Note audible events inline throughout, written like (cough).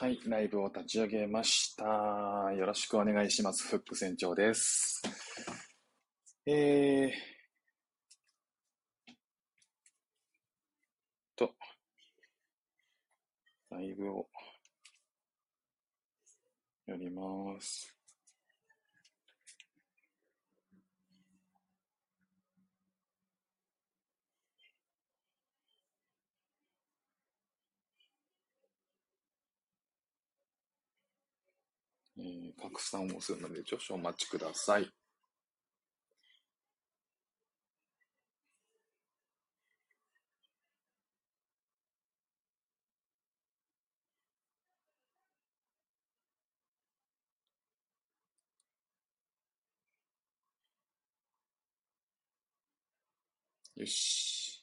はい、ライブを立ち上げました。よろしくお願いします。フック船長です。えー、と、ライブをやります。えー、拡散をするので少々お待ちください。よし。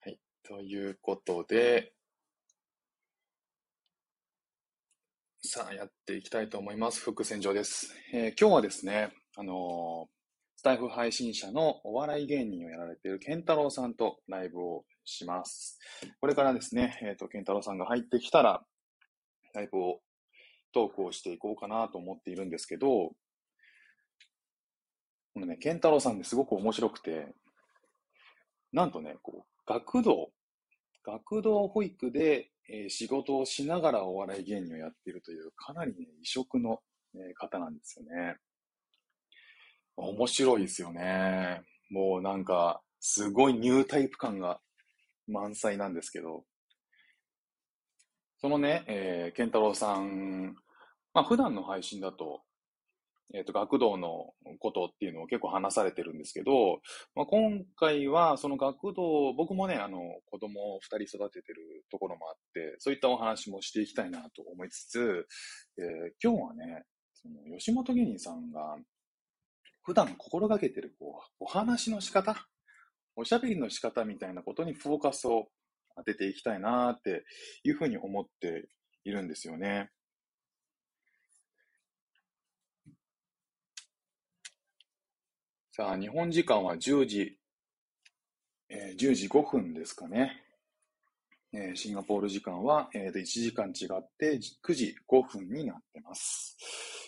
はい。ということで、さあ、やっていきたいと思います。副船長です。えー、今日はですね、あのー、スタイフ配信者のお笑い芸人をやられているケンタロウさんとライブをします。これからですね、えっ、ー、と、ケンタロウさんが入ってきたら、ライブを、トークをしていこうかなと思っているんですけど、このね、ケンタロウさんですごく面白くて、なんとね、こう、学童、学童保育でえー、仕事をしながらお笑い芸人をやっているという、かなりね、異色の、え、方なんですよね。面白いですよね。もうなんか、すごいニュータイプ感が満載なんですけど、そのね、えー、ケンタロウさん、まあ普段の配信だと、えっ、ー、と、学童のことっていうのを結構話されてるんですけど、まあ、今回はその学童、僕もね、あの、子供を二人育ててるところもあって、そういったお話もしていきたいなと思いつつ、えー、今日はね、その吉本芸人さんが普段心がけてるこうお話の仕方、おしゃべりの仕方みたいなことにフォーカスを当てていきたいなっていうふうに思っているんですよね。さあ、日本時間は10時、えー、10時5分ですかね。えー、シンガポール時間は、えー、1時間違って9時5分になってます。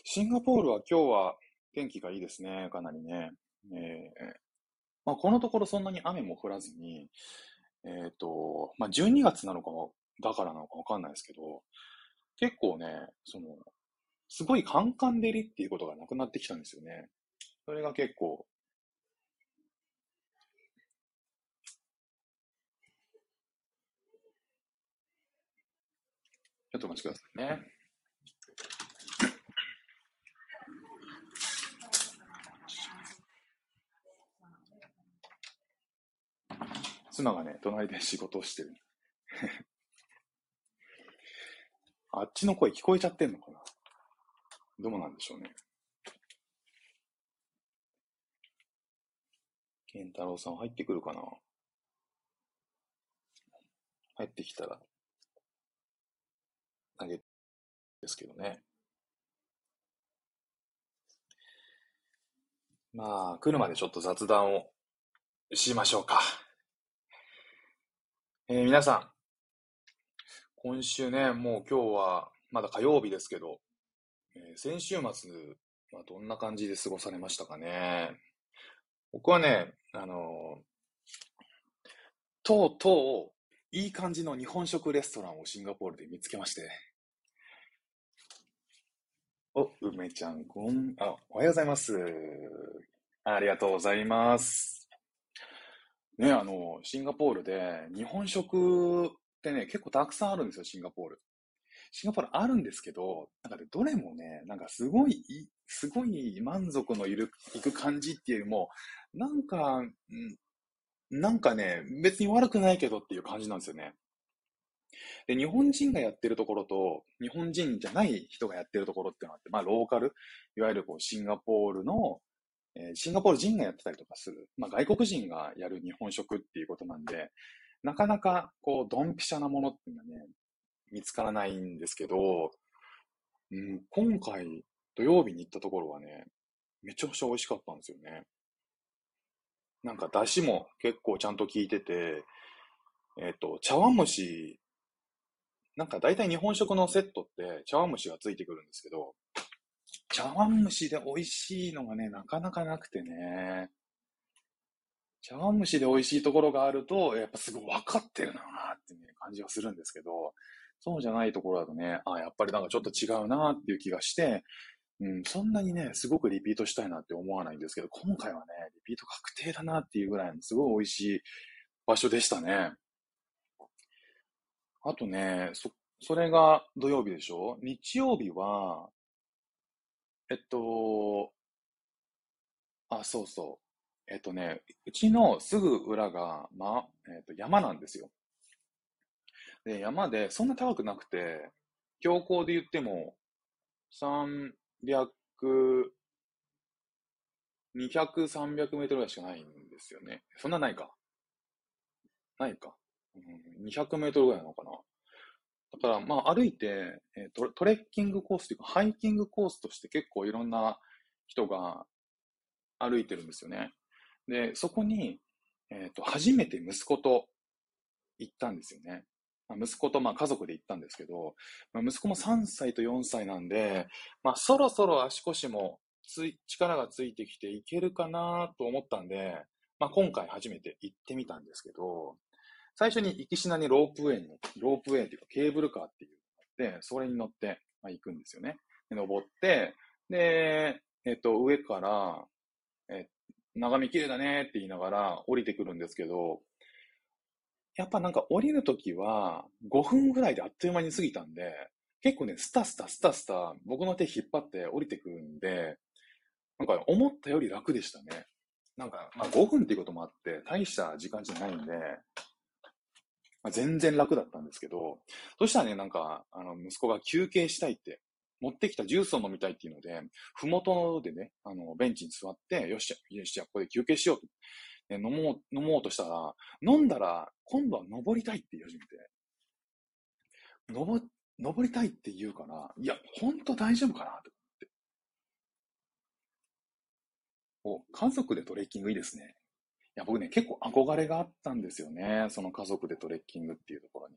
シンガポールは今日は天気がいいですね、かなりね。えーまあ、このところそんなに雨も降らずに、えっ、ー、と、まあ、12月なのかも、だからなのかわかんないですけど、結構ね、その、すごいカンカン照りっていうことがなくなってきたんですよね。それが結構ちょっとお待ちくださいね。妻がね、隣で仕事をしてる。(laughs) あっちの声聞こえちゃってんのかな？どうなんでしょうね。健太郎さん入ってくるかな？入ってきたら投げですけどね。まあ、来るまでちょっと雑談をしましょうか。えー、皆さん、今週ね、もう今日はまだ火曜日ですけど、えー、先週末はどんな感じで過ごされましたかね。僕はね、あのー、とうとういい感じの日本食レストランをシンガポールで見つけまして。お、梅ちゃん、こん、あ、おはようございます。ありがとうございます。ね、あの、シンガポールで日本食ってね、結構たくさんあるんですよ、シンガポール。シンガポールあるんですけど、なんかね、どれもね、なんかすごい、すごい満足のいる、いく感じっていうよりも、なんか、なんかね、別に悪くないけどっていう感じなんですよね。で、日本人がやってるところと、日本人じゃない人がやってるところっていうのがあって、まあ、ローカル、いわゆるこう、シンガポールの、えー、シンガポール人がやってたりとかする、まあ、外国人がやる日本食っていうことなんで、なかなか、こう、ドンピシャなものっていうのはね、見つからないんですけど、うん、今回、土曜日に行ったところはね、めちゃくちゃ美味しかったんですよね。なんか出汁も結構ちゃんと効いてて、えっ、と、茶碗蒸し、なんか大体日本食のセットって茶碗蒸しがついてくるんですけど、茶碗蒸しで美味しいのがね、なかなかなくてね。茶碗蒸しで美味しいところがあると、やっぱすごい分かってるなーって、ね、感じがするんですけど、そうじゃないところだとね、あ、やっぱりなんかちょっと違うなーっていう気がして、うん、そんなにね、すごくリピートしたいなって思わないんですけど、今回はね、リピート確定だなっていうぐらいのすごい美味しい場所でしたね。あとね、そ、それが土曜日でしょ？日曜日は、えっと、あ、そうそう。えっとね、うちのすぐ裏が、ま、えっと、山なんですよ。で、山で、そんな高くなくて、標高で言っても、300、200、300メートルぐらいしかないんですよね。そんなないか。ないか。200メートルぐらいなのかな。だから、まあ、歩いて、えート、トレッキングコースというか、ハイキングコースとして結構いろんな人が歩いてるんですよね。で、そこに、えっ、ー、と、初めて息子と行ったんですよね。まあ、息子とまあ家族で行ったんですけど、まあ、息子も3歳と4歳なんで、まあ、そろそろ足腰もつい力がついてきていけるかなと思ったんで、まあ、今回初めて行ってみたんですけど、最初に行きしなにロープウェイに乗って、ロープウェイっていうかケーブルカーっていうのがあって、それに乗って、まあ、行くんですよね。で登って、で、えっと、上から、え、眺め綺麗だねって言いながら降りてくるんですけど、やっぱなんか降りるときは5分ぐらいであっという間に過ぎたんで、結構ね、スタスタスタスタ僕の手引っ張って降りてくるんで、なんか思ったより楽でしたね。なんか、まあ5分っていうこともあって、大した時間じゃないんで、まあ、全然楽だったんですけど、そしたらね、なんか、あの、息子が休憩したいって、持ってきたジュースを飲みたいっていうので、ふもとでね、あの、ベンチに座って、よし、よし、じゃあここで休憩しようと。飲もう、飲もうとしたら、飲んだら、今度は登りたいって言い始めて、登、登りたいって言うから、いや、ほんと大丈夫かなと思って。お、家族でトレッキングいいですね。いや、僕ね、結構憧れがあったんですよね。その家族でトレッキングっていうところに。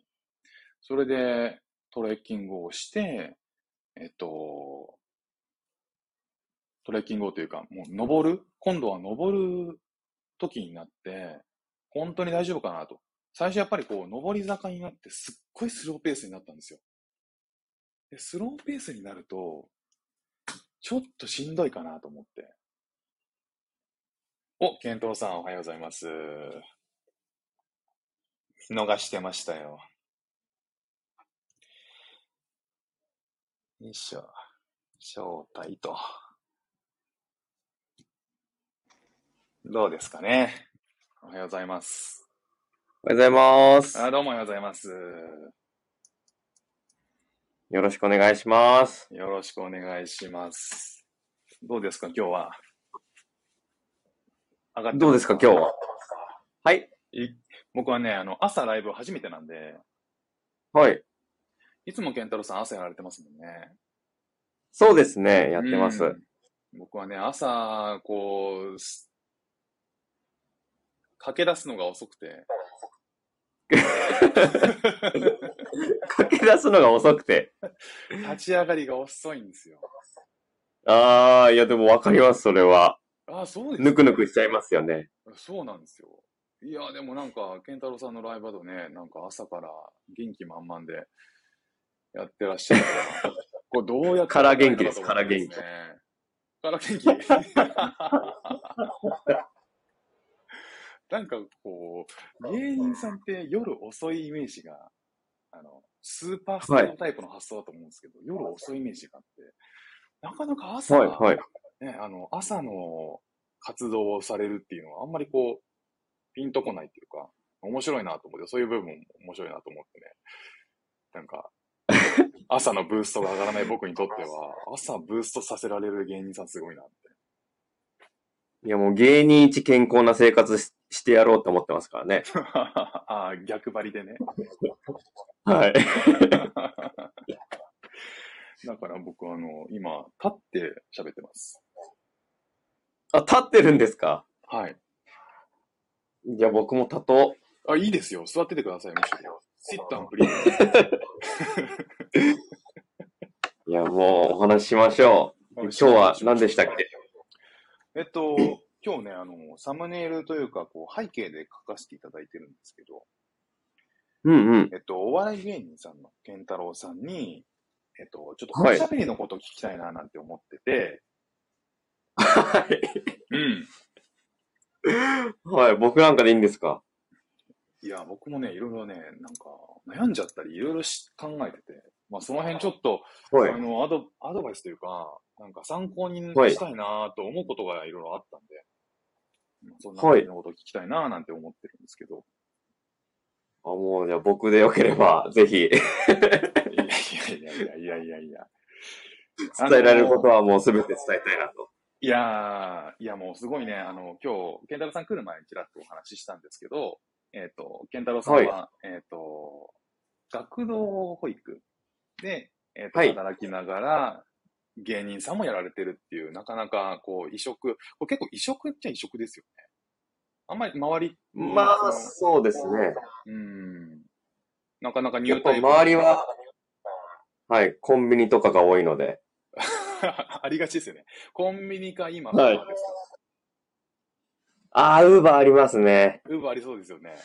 それで、トレッキングをして、えっと、トレッキングをというか、もう登る今度は登る時になって、本当に大丈夫かなと。最初やっぱりこう、登り坂になってすっごいスローペースになったんですよ。で、スローペースになると、ちょっとしんどいかなと思って。お、ケントロさんおはようございます。見逃してましたよ。よいしょ。招待と。どうですかね。おはようございます。おはようございます。あどうもおはようございます。よろしくお願いします。よろしくお願いします。どうですか、今日は？上がってどうですか、今日は。はい。僕はね、あの、朝ライブ初めてなんで、はい。いつも健太郎さん朝やられてますもんね。そうですね、やってます。僕はね、朝、こう、駆け出すのが遅くて。(laughs) 駆け出すのが遅くて。(laughs) 立ち上がりが遅いんですよ。ああ、いやでもわかります、それは。あそうです、ね、ぬくぬくしちゃいますよね。そうなんですよ。いや、でもなんか、健太郎さんのライブだとね、なんか朝から元気満々でやってらっしゃるから、(laughs) これどうやって、から元気です、から元気。から元気。なんかこう、芸人さんって夜遅いイメージが、あの、スーパースタータイプの発想だと思うんですけど、はい、夜遅いイメージがあって、なかなか朝、はいはい、ね、あの、朝の活動をされるっていうのはあんまりこう、ピンとこないっていうか、面白いなと思って、そういう部分も面白いなと思ってね。なんか、(laughs) 朝のブーストが上がらない僕にとっては、朝ブーストさせられる芸人さんすごいなって。いやもう芸人一健康な生活ししてやろうと思ってますからね。(laughs) ああ、逆張りでね。(laughs) はい。だから僕あの、今、立って喋ってます。あ、立ってるんですか？はい。じゃあ僕も立とう。あ、いいですよ。座っててください、むしろ。sit down, please. いや、もうお話ししましょう。今日は何でしたっけ？えっと、今日ね、あの、サムネイルというか、こう、背景で書かせていただいてるんですけど、うんうん。えっと、お笑い芸人さんの健太郎さんに、えっと、ちょっとはいおしゃべりのことを聞きたいななんて思ってて、はい。うん。はい、僕なんかでいいんですか？いや、僕もね、いろいろね、なんか、悩んじゃったり、いろいろし考えてて、まあ、その辺ちょっと、はいあ。の、アド、アドバイスというか、なんか参考にはいしたいなと思うことがいろいろあったんで、まあそんなはい感じのことを聞きたいななんて思ってるんですけど、あもう、じゃあ僕でよければ、ぜひ、いやいやいやいやいやいや。(laughs) 伝えられることははもうすべて伝えたいなと。いやー、いやもうすごいね、あの、今日、健太郎さん来る前にちらっとお話ししたんですけど、えっ、と、健太郎さんは、えっ、と、学童保育で、えっ、と、はい。働きながら、芸人さんもやられてるっていう、なかなか、こう、異色、これ結構異色っちゃ異色ですよね。あんまり周り、まあ、そそうですね。のうん、なかなかやっぱ入隊周りは、はい、コンビニとかが多いので、(laughs) ありがちですよね。コンビニか今、はいああ、ウーバーありますね。ウーバーありそうですよね。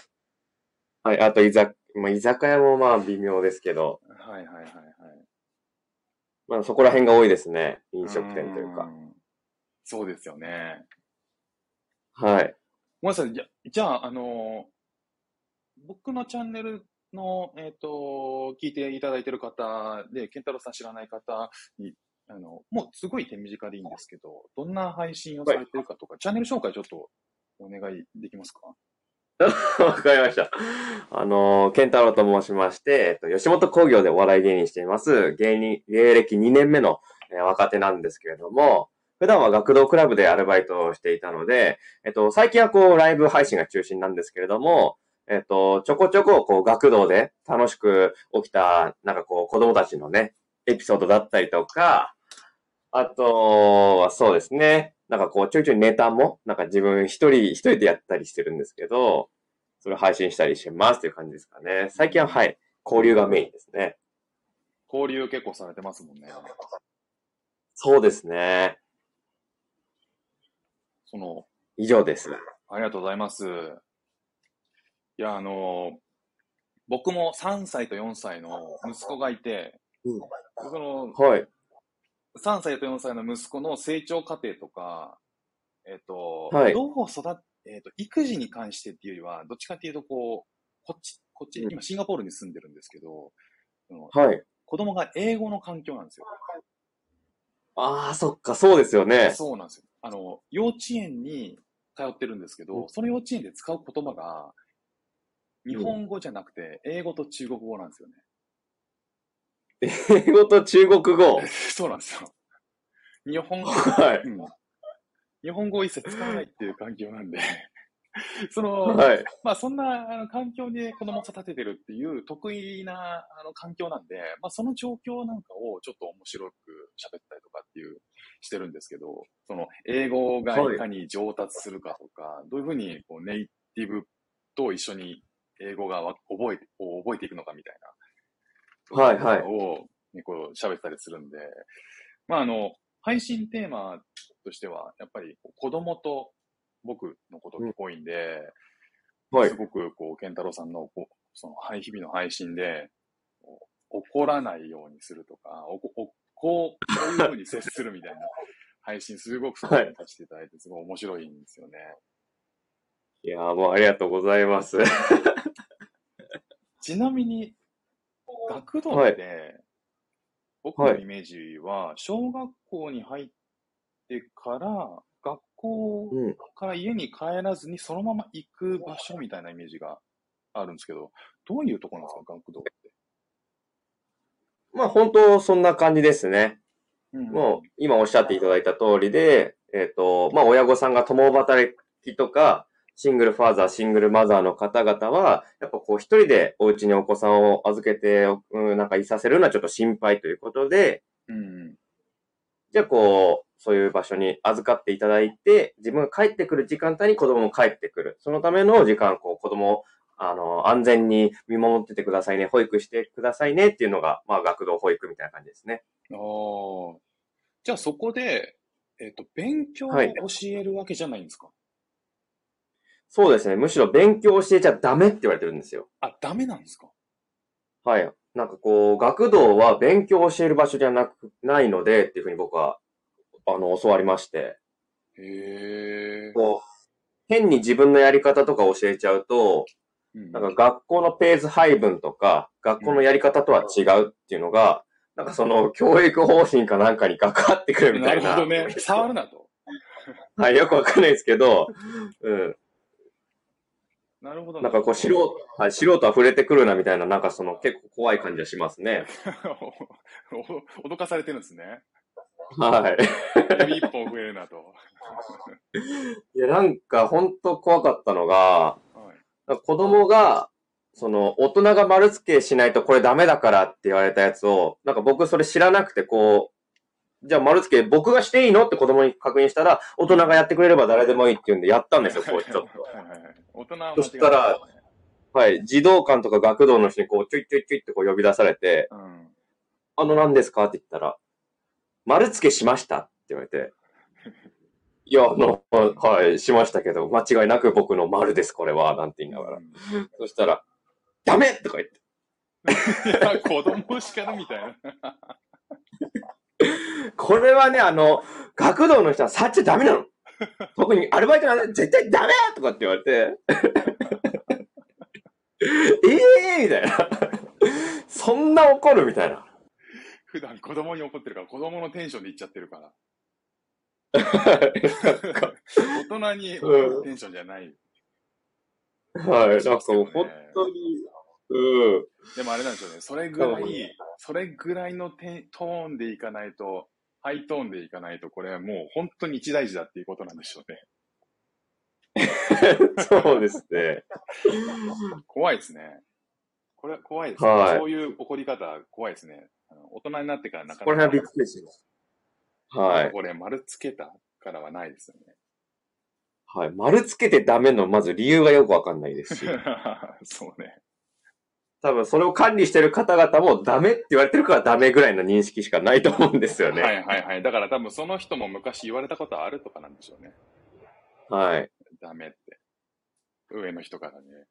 はい、あと居酒、まあ、居酒屋もまあ微妙ですけど、はいはいはいはい。まあそこら辺が多いですね。飲食店というか。ん。そうですよね。はい。ごめんなさい。じゃ、じゃあ、あのー僕のチャンネルの、えっ、と、聞いていただいてる方で、健太郎さん知らない方に、あの、もうすごい手短でいいんですけど、どんな配信をされてるかとか、チャンネル紹介ちょっとお願いできますか？(laughs) わかりました。あのー、ケンタロウと申しまして、えっと、吉本興業でお笑い芸人しています。芸人、芸歴2年目の、えー若手なんですけれども、普段は学童クラブでアルバイトをしていたので、えっと、最近はこう、ライブ配信が中心なんですけれども、えっと、ちょこちょこ、こう、学童で楽しく起きた、なんかこう、子供たちのね、エピソードだったりとか、あとはそうですね、なんかこう、ちょいちょいネタも、なんか自分一人、一人でやったりしてるんですけど、それを配信したりしてますという感じですかね。最近ははい、交流がメインですね。交流結構されてますもんね。そうですね。その、以上です。ありがとうございます。いや、あの、僕も3歳と4歳の息子がいて、うんそのはい。3歳と4歳の息子の成長過程とか、えっ、と、はいどう育っ、えっ、と、育児に関してっていうよりは、どっちかっていうと、こう、こっち、こっち、うん今シンガポールに住んでるんですけど、はい。子供が英語の環境なんですよ。ああ、そっか、そうですよね。そうなんですよ。あの、幼稚園に通ってるんですけど、うんその幼稚園で使う言葉が、日本語じゃなくて、英語と中国語なんですよね。英語と中国語。(laughs) そうなんですよ。日本語、はい。うん日本語を一切使わないっていう環境なんで、(laughs) その、はい。まあそんなあの環境で子供を育ててるっていう得意なあの環境なんで、まあその状況なんかをちょっと面白く喋ったりとかっていう、してるんですけど、その英語がいかに上達するかとか、どういうふうにこうネイティブと一緒に英語がわ覚えて、こう覚えていくのかみたいな。はいはいを、ね、こう喋ったりするんで、まああの、配信テーマとしては、やっぱりこう子供と僕のことが多いんで、はいす。ごくこう、健太郎さんのこうそのはい日々の配信で、こう怒らないようにするとか、おこおこう、こういうふうに接するみたいな (laughs) 配信、すごく参はい加していただいて、すごい面白いんですよね。いやーもうありがとうございます。(laughs) ちなみに、学童はいって、僕のイメージは、小学校に入ってから、学校うん。から家に帰らずにそのまま行く場所みたいなイメージがあるんですけど、どういうところなんですか、学童って？まあ本当そんな感じですね。うんもう今おっしゃっていただいた通りで、えっ、と、まあ親御さんが共働きとか、シングルファーザー、シングルマザーの方々は、やっぱこう一人でお家にお子さんを預けて、うん、なんかいさせるのはちょっと心配ということで、うん。じゃあこう、そういう場所に預かっていただいて、自分が帰ってくる時間帯に子供も帰ってくる。そのための時間、こう子供をあの、安全に見守っててくださいね、保育してくださいねっていうのが、まあ、学童保育みたいな感じですね。ああ。じゃあそこで、えっ、と、勉強を教はいえるわけじゃないんですか、そうですね。むしろ勉強教えちゃダメって言われてるんですよ。あ、ダメなんですか？はい。なんかこう、学童は勉強を教える場所じゃなく、ないのでっていうふうに僕は、あの、教わりまして。へえ。こう、変に自分のやり方とか教えちゃうと、うんなんか学校のペース配分とか、学校のやり方とは違うっていうのが、なんかその教育方針かなんかに関わってくるみなたいな。るほどね。触るなと。はい、よくわかんないですけど、うん。なるほど。なんかこう素人、はい、素人は触れてくるなみたいな、なんかその結構怖い感じがしますね。お (laughs) 脅かされてるんですね。はい。指一本増えるなと。(laughs) いや、なんか本当怖かったのが、はい。子供が、その、大人が丸付けしないとこれダメだからって言われたやつを、なんか僕それ知らなくて、こう、じゃあ丸付け僕がしていいのって子供に確認したら、大人がやってくれれば誰でもいいって言うんでやったんですよ、(laughs) こうちょっと。はいはいはい。大人はそしたらはい。児童館とか学童の人にこう、ちょいちょいちょいってこう呼び出されて、うん。あの何ですかって言ったら、丸付けしましたって言われて、いや、あの、はい、しましたけど、間違いなく僕の丸です、これは、なんて言いながら。そしたら、ダメとか言って。いや、子供叱るみたいな。これはね、あの、学童の人は触っちゃダメなの。(laughs) 特にアルバイトなんて絶対ダメとかって言われて。ええー、みたいな。そんな怒るみたいな。普段子供に怒ってるから、子供のテンションで言っちゃってるから。大人に怒るテンションじゃない。はい、なんかもう本当に、うん。でもあれなんですよね。それぐらい、それぐらいのテントーンでいかないと、ハイトーンでいかないと、これはもう本当に一大事だっていうことなんでしょうね。(laughs) そうですね。怖いですね。これは怖いですね。はいそういう怒り方、怖いですね。あの大人になってからなかこれなか、はびっくりします。はい。これ丸つけたからはないですよね。はい。丸つけてダメの、まず理由がよくわかんないですし、(laughs) そうね。多分それを管理してる方々もダメって言われてるからダメぐらいの認識しかないと思うんですよね。はいはいはい。だから多分その人も昔言われたことあるとかなんでしょうね。はい。ダメって。上の人からね。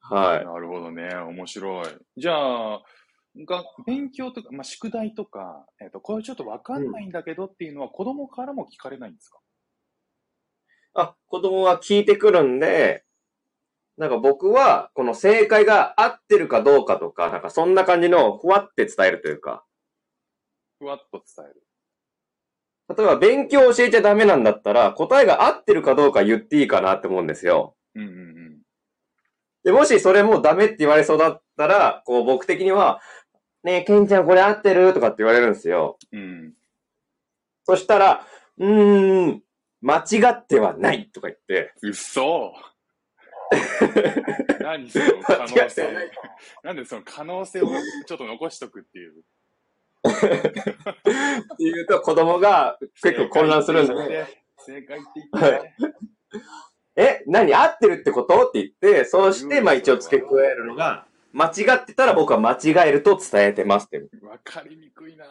はい。なるほどね。面白い。じゃあ、が勉強とか、まあ、宿題とか、えっ、と、これちょっとわかんないんだけどっていうのは、子供からも聞かれないんですか？あ、子供は聞いてくるんで、なんか僕は、この正解が合ってるかどうかとか、なんかそんな感じのふわって伝えるというか、ふわっと伝える。例えば勉強を教えちゃダメなんだったら、答えが合ってるかどうか言っていいかなって思うんですよ。うんうんうん。で、もしそれもダメって言われそうだったら、こう僕的には、ねえ、ケンちゃんこれ合ってるとかって言われるんですよ。うん。そしたら、うーん、間違ってはないとか言って、うっそ (laughs) 何その可能性なんでその可能性をちょっと残しとくっていう。って言うと子供が結構混乱するんで、正解って言って。正解って言って。え、何合ってるってこと？って言って、そうして、まあ一応付け加えるのが、間違ってたら僕は間違えると伝えてますって。わかりにくいな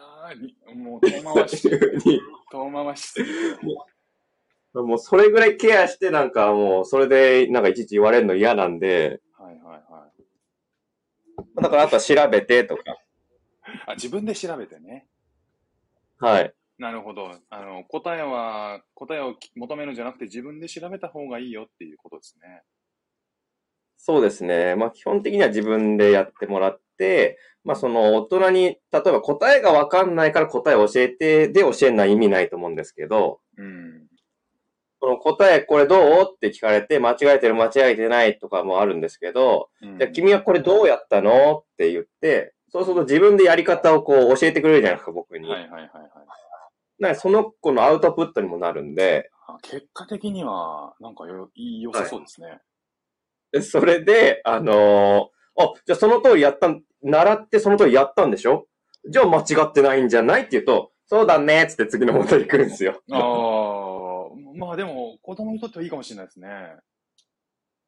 もう遠回し、(laughs) 遠回し。もうそれぐらいケアしてなんかもうそれでなんかいちいち言われるの嫌なんで、はいはいはい。だからあとは調べてとか。あ、自分で調べてね。はい。なるほど。あの、答えは、答えをき求めるんじゃなくて自分で調べた方がいいよっていうことですね。そうですね。まあ基本的には自分でやってもらって、まあその大人に、例えば答えがわかんないから答えを教えてで教えない意味ないと思うんですけど、うん。この答えこれどう？って聞かれて間違えてる間違えてないとかもあるんですけど、うんじゃあ君はこれどうやったの？って言って、そうすると自分でやり方をこう教えてくれるじゃないですか、僕に。はいはいはいはい。なその子のアウトプットにもなるんで、あ結果的には、なんかよ、いい良さそうですね。でそれで、あのーあ、じゃあその通りやったん、習ってその通りやったんでしょ？じゃあ間違ってないんじゃない？って言うと、そうだねっつって次の元に来るんですよ。ああ、まあでも、子供にとってはいいかもしれないですね。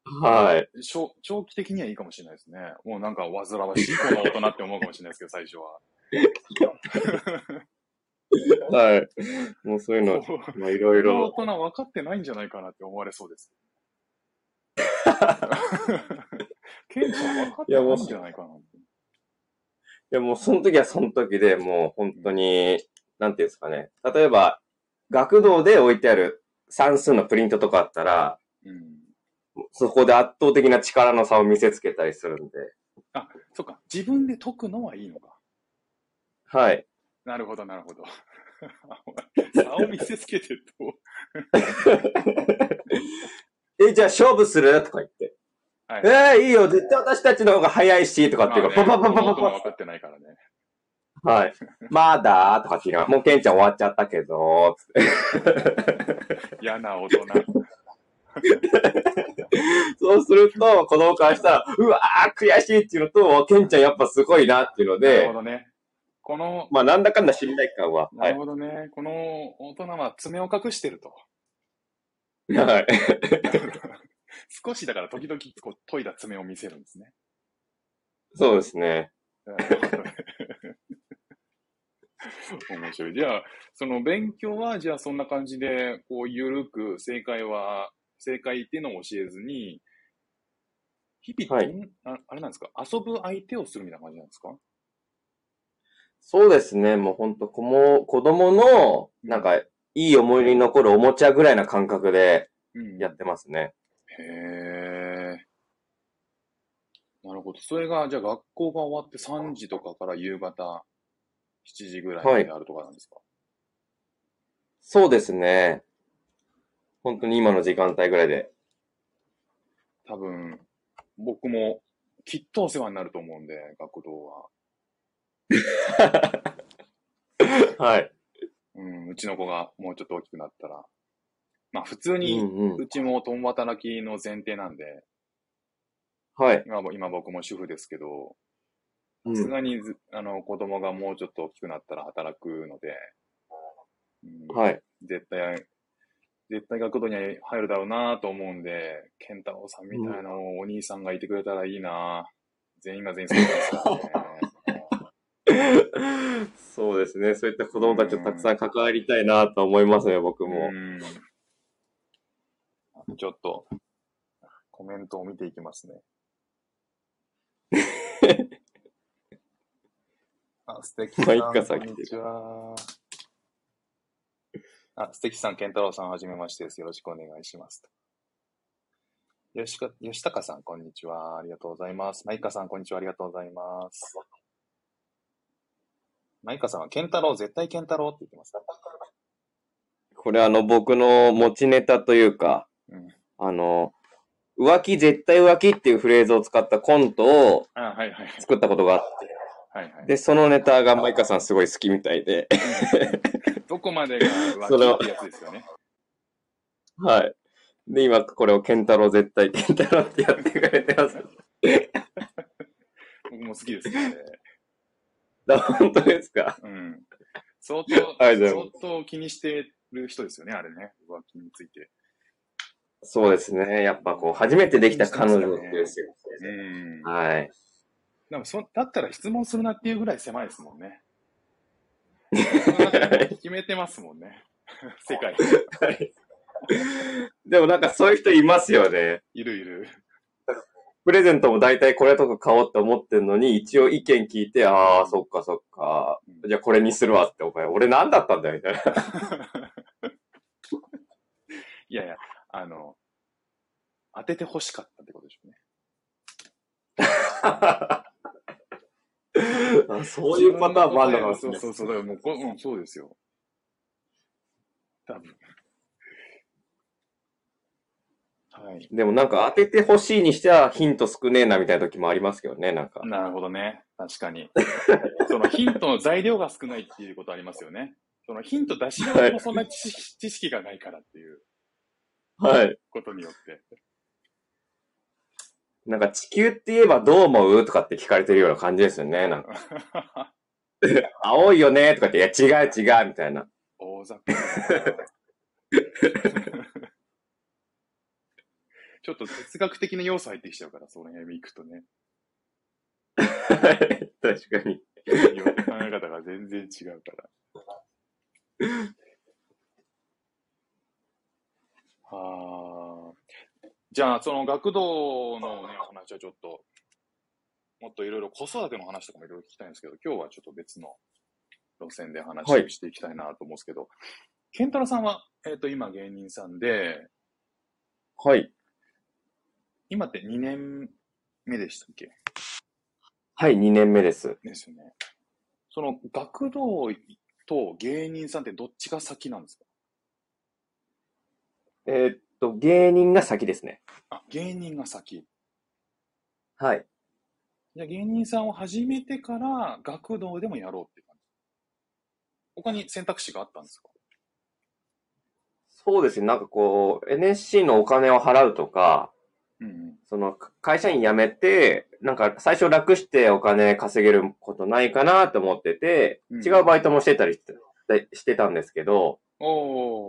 はい。長長期的にはいいかもしれないですね。もうなんか煩わしいこの大人って思うかもしれないですけど、(laughs) 最初は。はい。もうそういうの、こまあいろいの大ろ。人分かってないんじゃないかなって思われそうです。(laughs) ケンちゃん分かってないんじゃないかなって。いやもうその時はその時でもう本当に、なんていうんですかね。例えば、学童で置いてある算数のプリントとかあったら、うん。そこで圧倒的な力の差を見せつけたりするんで。あ、そっか。自分で解くのはいいのか。はい。なるほど、なるほど。(laughs) 差を見せつけてると。(laughs) え、じゃあ勝負する？とか言って。はいえー、いいよ、絶対私たちの方が早いし、とかっていうから、まあねパパパパパパ分かってないからね。はい。まだとかって言いなもうケンちゃん終わっちゃったけど、つって。嫌な大人。そうすると、子供からしたら、うわー、悔しいっていうのと、ケンちゃんやっぱすごいなっていうのなるでほ、どね。この、まあなんだかんだ信頼感は、は。ないるほどね。この大人は爪を隠してると。はい。(laughs) 少しだから時々こう研いだ爪を見せるんですね。そうですね。(laughs) 面白い。じゃあ、その勉強は、じゃあそんな感じで、こう、ゆるく正解は、正解っていうのを教えずに、日々どん、ああれなんですか？遊ぶ相手をするみたいな感じなんですか？そうですね。もうほんと、子も子供の、なんか、いい思い出に残るおもちゃぐらいな感覚でうんやってますね。へえ。なるほど。それが、じゃあ学校が終わって3時とかから夕方7時ぐらいまであるとかなんですか、そうですね。本当に今の時間帯ぐらいで。多分、僕もきっとお世話になると思うんで、学童は。(laughs) はい。うん、うちの子がもうちょっと大きくなったら。まあ普通うに、んうん。うちも共働きの前提なんで、はい。今僕も主婦ですけど、うさすん、がにず、あの、子供がもうちょっと大きくなったら働くので、うんはい。絶対、絶対学童には入るだろうなと思うんで、健太郎さんみたいなお兄さんがいてくれたらいいな全員が全員そうですね。そうですね。そういった子供たちとたくさん関わりたいなと思いますね、僕も。うんちょっと、コメントを見ていきますね。あ、素敵さん、こんにちは。あ、素敵さん、健太郎さん、はじめましてです。よろしくお願いします。よしか、吉高さん、こんにちは。ありがとうございます。マイカさん、こんにちは。ありがとうございます。マイカさんは、健太郎、絶対健太郎って言ってます。これあの、僕の持ちネタというか、うんあの、浮気絶対浮気っていうフレーズを使ったコントをあ、はいはいはい。作ったことがあっはいはいて、で、そのネタがマイカさんすごい好きみたいで、(laughs) どこまでがそれを浮気ってやつですよね。はい。で、今これをケンタロウ絶対ケンタロウってやってくれてます。(laughs) 僕も好きですね。だ本当ですか？うん。相当、相当気にしてる人ですよね、あれね。浮気について。そうですね。やっぱこう、初めてできた彼女ですよ。うん。はい。でもそ、だったら質問するなっていうぐらい狭いですもんね。(laughs) 決めてますもんね。(laughs) 世界。でもなんかそういう人いますよね。いるいる。プレゼントも大体これとか買おうって思ってんのに、一応意見聞いて、ああ、そっかそっか。じゃあこれにするわって、お前、俺何だったんだよ、みたいな。(laughs) いやいや、あの、当てて欲しかったってことでしょうね。(laughs) あそういうパターンもあるのかもしれない。そうそうそう。だからもうこ、うん、そうですよ。多分。はい。でもなんか当ててほしいにしてはヒント少ねえなみたいな時もありますけどね、なんか。なるほどね。確かに。(laughs) そのヒントの材料が少ないっていうことありますよね。そのヒント出しようもそんな知識知識がないからっていうはい。ことによって。なんか地球って言えばどう思うとかって聞かれてるような感じですよね。なんか、(laughs) 青いよねとかって、いや違う違うみたいな。大雑把ちょっと哲学的な要素入ってきちゃうから、その辺行くとね。(laughs) 確かに。考え方が全然違うから。はあ。じゃあ、その学童のね、お話はちょっと、もっといろいろ子育ての話とかもいろいろ聞きたいんですけど、今日はちょっと別の路線で話をしていきたいなと思うんですけど、ケンタロウさんは、えっ、と、今芸人さんで、はい。今って2年目でしたっけ？はい、2年目です。ですよね。その学童と芸人さんってどっちが先なんですか？えーっと、芸人が先ですね。あ、芸人が先。はい。じゃあ芸人さんを始めてから学童でもやろうって感じ。他に選択肢があったんですか？そうですね。なんかこう、NSC のお金を払うとか、うんうん。その会社員辞めて、なんか最初楽してお金稼げることないかなと思ってて、うん違うバイトもしてたりしてしてたんですけど。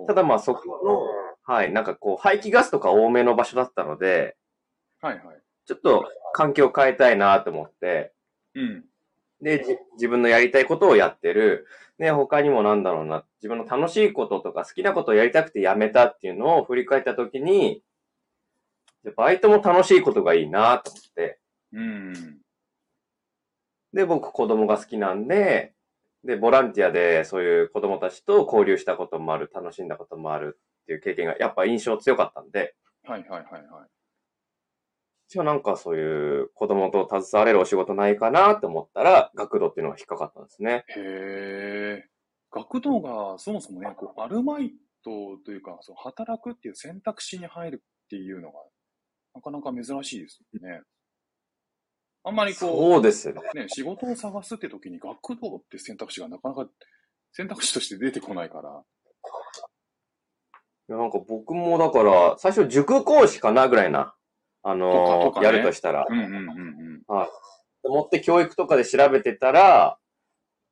ただまあそこの、はい、なんかこう排気ガスとか多めの場所だったので、はいはい。ちょっと環境を変えたいなと思って、うん。で、じ自分のやりたいことをやってる。で、他にもなんだろうな、自分の楽しいこととか好きなことをやりたくてやめたっていうのを振り返ったときに、でバイトも楽しいことがいいなと思って、うん。で、僕子供が好きなんで、で、ボランティアでそういう子供たちと交流したこともある、楽しんだこともあるっていう経験がやっぱ印象強かったんで、はいはいはいはい。じゃあなんかそういう子供と携われるお仕事ないかなって思ったら、学童っていうのが引っかかったんですね。へえ。学童がそもそもね、こう、アルバイトというか、その働くっていう選択肢に入るっていうのが、なかなか珍しいですよね。あんまりこそうですね。う、ね、仕事を探すって時に学童って選択肢がなかなか選択肢として出てこないから。いやなんか僕もだから、最初塾講師かなぐらいな、あのねやるとしたら、うんうんうんうん。思って教育とかで調べてたら、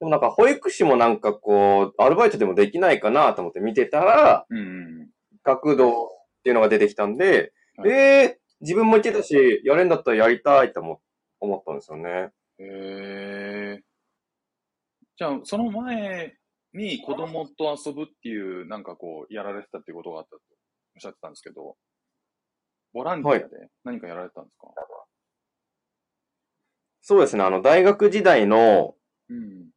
でもなんか保育士もなんかこう、アルバイトでもできないかなと思って見てたら、うんうん学童っていうのが出てきたんで、はいええ自分も言ってたし、やれんだったらやりたいと思思ったんですよね。うん。へえ。じゃあ、その前に子供と遊ぶっていう、なんかこう、やられてたっていうことがあったとおっしゃってたんですけど、ボランティアで何かやられてたんですか、そうですね、あの、大学時代の、うん。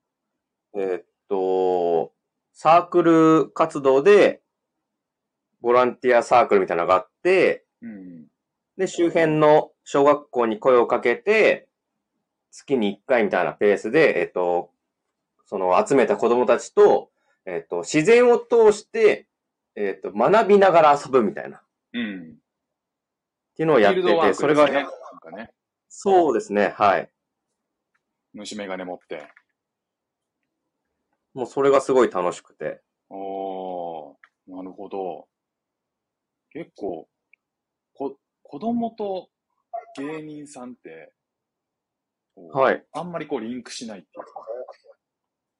えーっと、サークル活動で、ボランティアサークルみたいなのがあって、うん。で、周辺の小学校に声をかけて、月に1回みたいなペースで、えっと、その集めた子供たちと、えっと、自然を通して、えっと、学びながら遊ぶみたいな、っうん。ていうのをやってて、フィールドワークそれが、ね。なんかね、そうですね、はい。虫眼鏡持って。もうそれがすごい楽しくて。おー、なるほど。結構、こ、子供と芸人さんって、はい。あんまりこうリンクしないっていうか、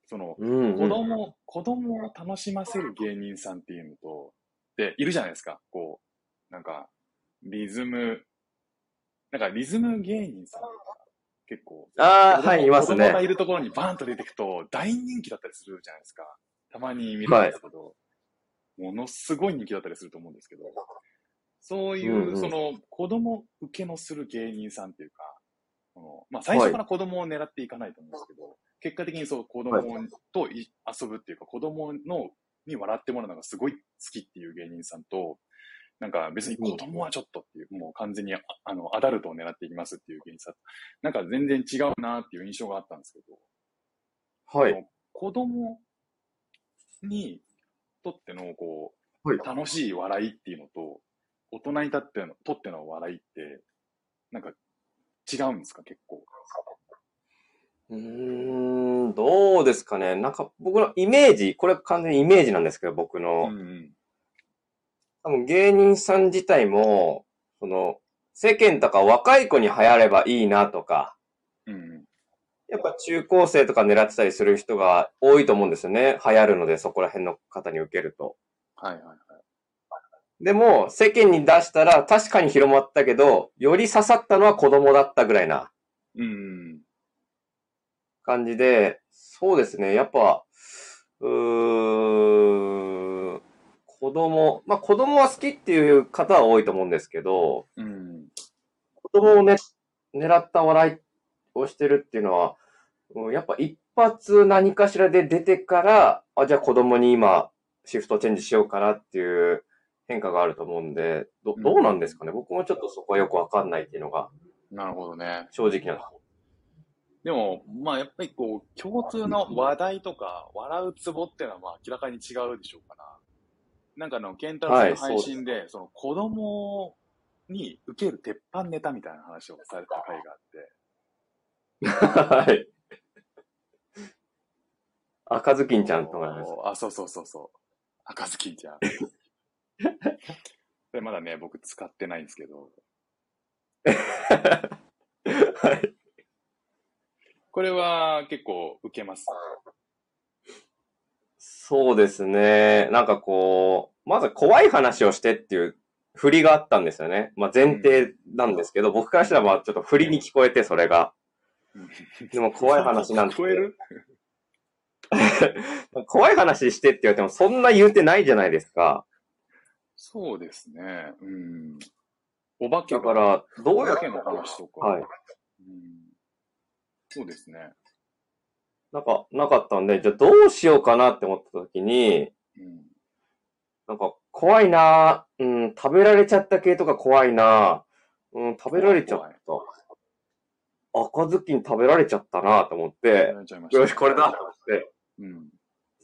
その、うん、うん。子供、子供を楽しませる芸人さんっていうのと、で、いるじゃないですか。こう、なんか、リズム、なんかリズム芸人さん結構、ああ、はい、います子供がね。いるところにバーンと出てくと、大人気だったりするじゃないですか。たまに見るんですけど、ものすごい人気だったりすると思うんですけど、そういう、うんうんその、子供受けのする芸人さんっていうか、そのまあ、最初から子供を狙っていかないと思うんですけど、結果的にそう、子供とい遊ぶっていうか、子供の、に笑ってもらうのがすごい好きっていう芸人さんと、なんか別に子供はちょっとっていう、もう完全にああのアダルトを狙っていきますっていう芸人さん、なんか全然違うなっていう印象があったんですけど、はい。子供にとってのこう、はい楽しい笑いっていうのと、大人にとってのとっての笑いって、なんか違うんですか、結構？うーん、どうですかね。なんか僕のイメージ、これ完全にイメージなんですけど、僕の。うんうん。多分芸人さん自体も、その、世間とか若い子に流行ればいいなとか、うんうん。やっぱ中高生とか狙ってたりする人が多いと思うんですよね。流行るので、そこら辺の方に受けると。はいはいはい。でも、世間に出したら確かに広まったけど、より刺さったのは子供だったぐらいなうん。感じで、そうですね、やっぱ、うーん、子供、まあ子供は好きっていう方は多いと思うんですけど、うん。子供をね、狙った笑いをしてるっていうのは、うんやっぱ一発何かしらで出てから、あ、じゃあ子供に今、シフトチェンジしようかなっていう変化があると思うんで、どうんどうなんですかね、僕もちょっとそこはよくわかんないっていうのがなるほどね。正直なとこでも、まあやっぱりこう、共通の話題とか、笑うツボっていうのはまあ明らかに違うでしょうから。なんかあの、ケンタロウの配信で、その子供に受ける鉄板ネタみたいな話をされた回があって。はい。赤ずきんちゃんとかです。あ、そうそうそうそう。赤ずきんちゃん。(laughs) でまだね、僕使ってないんですけど。はい。これは結構受けます。そうですね。なんかこう、まず怖い話をしてっていう振りがあったんですよね。まあ前提なんですけど、僕からしたらまあちょっと振りに聞こえて、それが。(laughs) でも怖い話なんて聞こえる？(laughs) 怖い話してって言われてもそんな言うてないじゃないですか。そうですね。うん。お化けだから、どうやっお化けの話とか。はい。うんそうですね。なんか、なかったんで、じゃあどうしようかなって思った時に、うん。なんか怖いなぁ、うん、食べられちゃった系とか怖いなぁ、うん、食べられちゃった。赤ずきん食べられちゃったなと思って、よし、これだと思って、うん。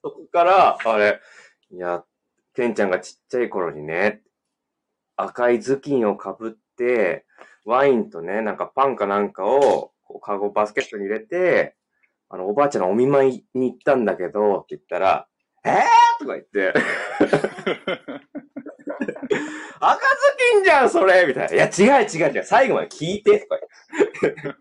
そこから、あれ、いや、ケンちゃんがちっちゃい頃にね、赤い頭巾をかぶって、ワインとね、なんかパンかなんかを、こう、カゴバスケットに入れて、あの、おばあちゃんのお見舞いに行ったんだけど、って言ったら、えー？とか言って、赤ずきんじゃん、それみたいな。いや、違う違う違う、最後まで聞いて、とか言って。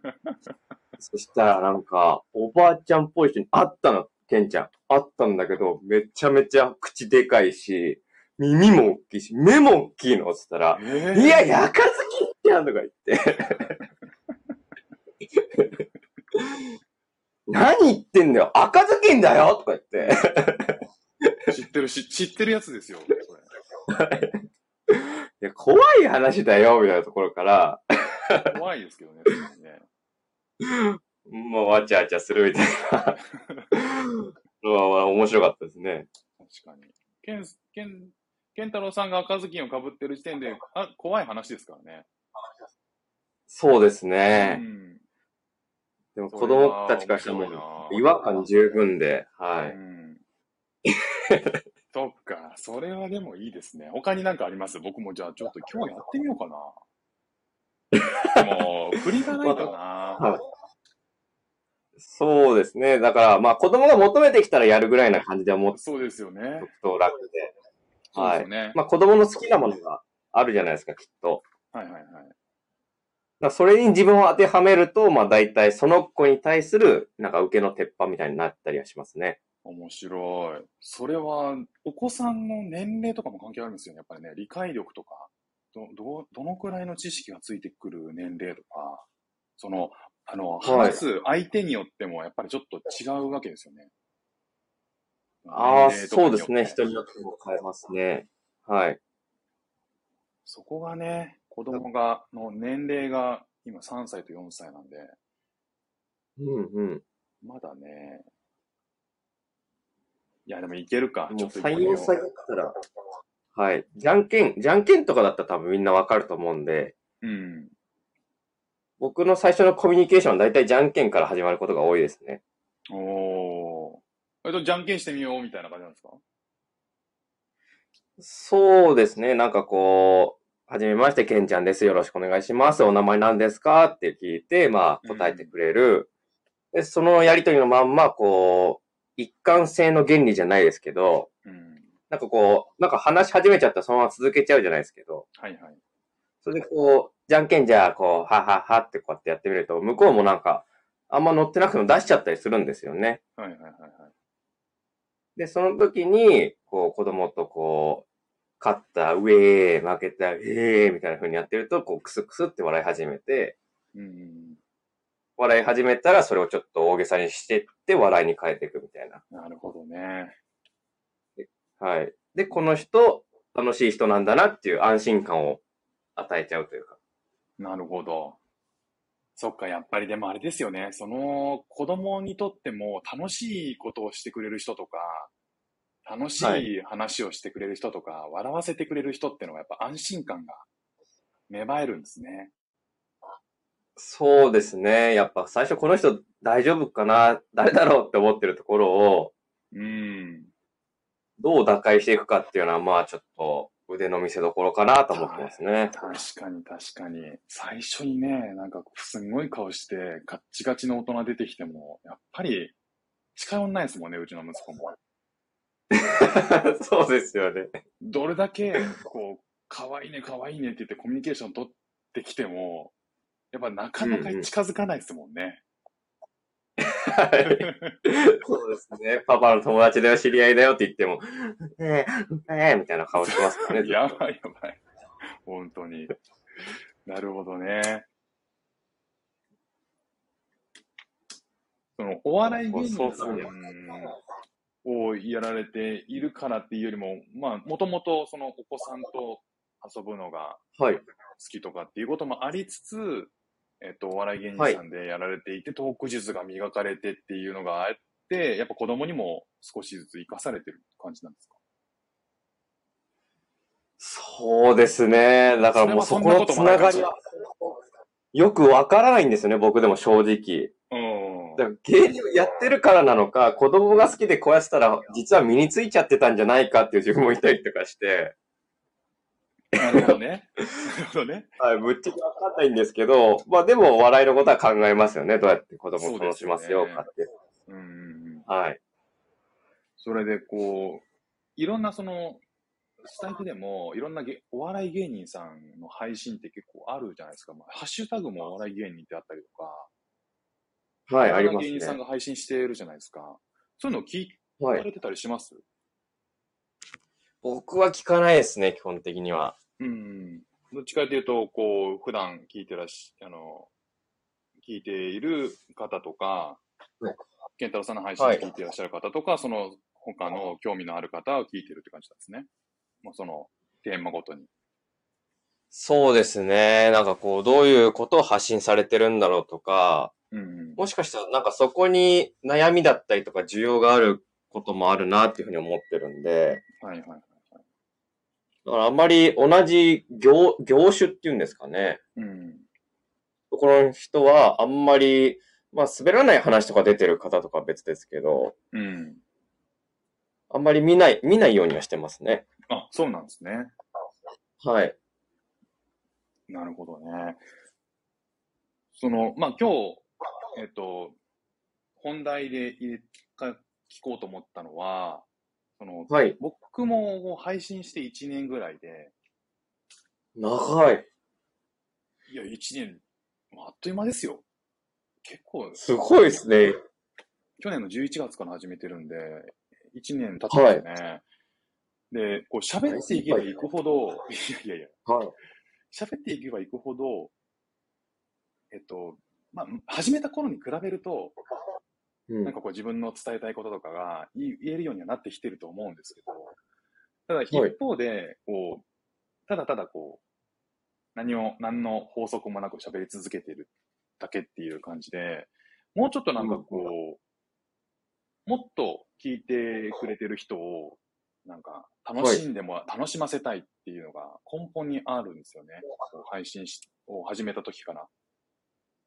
(laughs) そしたら、なんか、おばあちゃんっぽい人に会ったの、ケンちゃん。会ったんだけど、めちゃめちゃ口でかいし、耳も大きいし、目も大きいの、つったら、えいやいや、赤ずきんじゃんとか言って。何言ってんだよ赤ずきんだよとか言って。知ってるし、知ってるやつですよ。(laughs) いや、怖い話だよ、みたいなところから、怖いですけどね、確かにね。もうわちゃわちゃするみたいなのは面白かったですね。確かに。ケン、ケン、ケンタロウさんが赤ずきんをかぶってる時点で、あ、怖い話ですからね。そうですうね。ん。でも子供たちからしてもそれは面白いな違和感十分で、はい。うん。そっか、それはでもいいですね。他になんかあります？僕もじゃあちょっと今日やってみようかな。でも、振りがないかな。(laughs) はいそうですね。だから、まあ子供が求めてきたらやるぐらいな感じで思ってそうですよねと楽で。そうですよね。まあ子供の好きなものがあるじゃないですか、きっと。はいはいはい。だそれに自分を当てはめると、まあ大体その子に対する、なんか受けの鉄板みたいになったりはしますね。面白い。それは、お子さんの年齢とかも関係あるんですよね。やっぱりね、理解力とか、ど、ど、どのくらいの知識がついてくる年齢とか、その、あの、はい話す相手によってもやっぱりちょっと違うわけですよね。ああ、そうですね。人によっても変えますね。はい。そこがね、子供が、の年齢が今3歳と4歳なんで、うんうん。まだね、いや、でもいけるか。ちょもう3、っと行ってみよう4歳だったら、はい。じゃんけん、じゃんけんとかだったら多分みんなわかると思うんで、うん。僕の最初のコミュニケーションは大体じゃんけんから始まることが多いですね。おー。えっと、じゃんけんしてみようみたいな感じなんですか？そうですね。なんかこう、はじめまして、けんちゃんです。よろしくお願いします。お名前何ですか？って聞いて、まあ、答えてくれる。で、そのやりとりのまんま、こう、一貫性の原理じゃないですけど、うん。なんかこう、なんか話し始めちゃったらそのまま続けちゃうじゃないですけど、はいはい。それでこう、じゃんけんじゃあ、こう、はははってこうやってやってみると、向こうもなんか、あんま乗ってなくても出しちゃったりするんですよね。はいはいはいはい。で、その時に、こう、子供とこう、勝った、ウェー、負けた、ウェーみたいな風にやってると、こう、クスクスって笑い始めて、うんうん笑い始めたら、それをちょっと大げさにしてって、笑いに変えていくみたいな。うん。なるほどね。はい。で、この人、楽しい人なんだなっていう安心感を与えちゃうというか。なるほど。そっか、やっぱりでもあれですよね。その子供にとっても楽しいことをしてくれる人とか、楽しい話をしてくれる人とか、笑わせてくれる人ってのはやっぱ安心感が芽生えるんですね。そうですね。やっぱ最初この人大丈夫かな？誰だろうって思ってるところを、うん。どう打開していくかっていうのは、まあちょっと腕の見せ所かなと思ってますね。確かに確かに。最初にね、なんかすんごい顔して、ガッチガチの大人出てきても、やっぱり近寄んないですもんね、うちの息子も。(laughs) そうですよね。どれだけ、こう、可愛いね、可愛いねって言ってコミュニケーション取ってきても、やっぱなかなか近づかないですもんね。はい。そうですね。パパの友達だよ、知り合いだよって言っても、ええええみたいな顔してますからね。やばいやばい。本当に。なるほどね。その、お笑い芸人さんをやられているからっていうよりも、まあ、もともとそのお子さんと遊ぶのがはい。好きとかっていうこともありつつ、えっと、お笑い芸人さんでやられていて、トーク術が磨かれてっていうのがあって、やっぱ子供にも少しずつ活かされてる感じなんですか？そうですね。だからもうそこのつながりは、よくわからないんですよね、僕でも正直。うん。だから芸人をやってるからなのか、子供が好きでこうやってたら、実は身についちゃってたんじゃないかっていう自分もいたりとかして、なるほどね。なるほどね。はい、ぶっちゃけわかんないんですけど、まあでも笑いのことは考えますよね。どうやって子供を楽しませようかって。うんうんうん。はい。それで、こう、いろんなその、スタイフでも、いろんなげお笑い芸人さんの配信って結構あるじゃないですか。まあ、ハッシュタグもお笑い芸人ってあったりとか、はい、いありますろんな芸人さんね。が配信してるじゃないですか。そういうの聞はい。かれてたりします、僕は聞かないですね、基本的には。うん。どっちかというと、こう、普段聞いてらっし、あの、聞いている方とかはい、健太郎さんの配信を聞いていらっしゃる方とか、その他の興味のある方を聞いてるって感じなんですね。もうそのテーマごとに。そうですね。なんかこう、どういうことを発信されてるんだろうとか、うん。もしかしたらなんかそこに悩みだったりとか需要があることもあるなっていうふうに思ってるんで、はいはいはいはい。だからあんまり同じ業、業種っていうんですかね。うん。そこの人はあんまり、まあ滑らない話とか出てる方とかは別ですけど、うん。あんまり見ない、見ないようにはしてますね。あ、そうなんですね。はい。なるほどね。その、まあ、今日、えっと、本題で入れか聞こうと思ったのは、その、はい。僕も配信して1年ぐらいで、長い。いや、1年、まああっという間ですよ。結構、すごいですね。去年の11月から始めてるんで、1年経ってますよね。で、こう喋っていけばいくほど、いやいやいや、はい。喋っていけばいくほど、えっと、まあ、始めた頃に比べると、うんなんかこう自分の伝えたいこととかが言言えるようにはなってきてると思うんですけど、ただ一方で、こう、ただただこう、何を、何の法則もなく喋り続けてるだけっていう感じで、もうちょっとなんかこう、もっと聞いてくれてる人を、なんか楽しんでも、楽しませたいっていうのが根本にあるんですよね。配信しを始めた時から。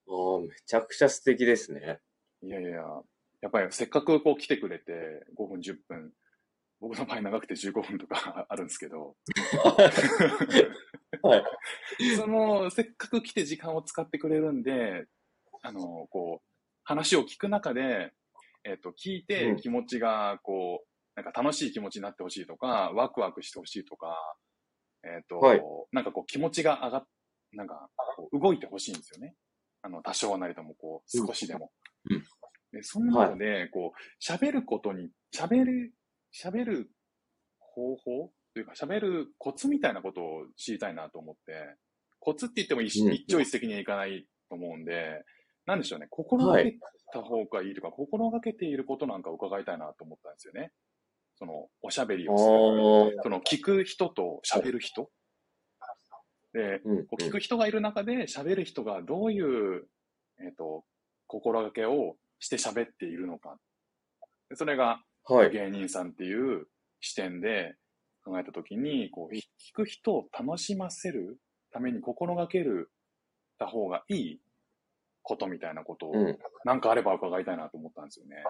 ああ、めちゃくちゃ素敵ですね。いやいや、やっぱりせっかくこう来てくれて5分、10分、僕の場合長くて15分とか (laughs) あるんですけど、はい。その、せっかく来て時間を使ってくれるんで、あの、こう、話を聞く中で、えっ、と、聞いてうん気持ちが、こう、なんか楽しい気持ちになってほしいとか、ワクワクしてほしいとか、えっ、と、はいなんかこう気持ちが上がっ、なんかこう動いてほしいんですよね。あの、多少なりともこう、少しでも。うんでそんなので、こう、喋ることに、喋る、喋る方法というかか喋るコツみたいなことを知りたいなと思って、コツって言っても一,、朝一夕にはいかないと思うんで、なんでしょうね、心がけた方がいいとか、心がけていることなんか伺いたいなと思ったんですよね。その、おしゃべりをする。その、聞く人と喋る人。で、うんこう聞く人がいる中で喋る人がどういう、えっ、と、心がけをして喋っているのか。でそれがはい。芸人さんっていう視点で考えたときに、こう、聞く人を楽しませるために心がけるた方がいいことみたいなことを、うん。なんかあれば伺いたいなと思ったんですよね。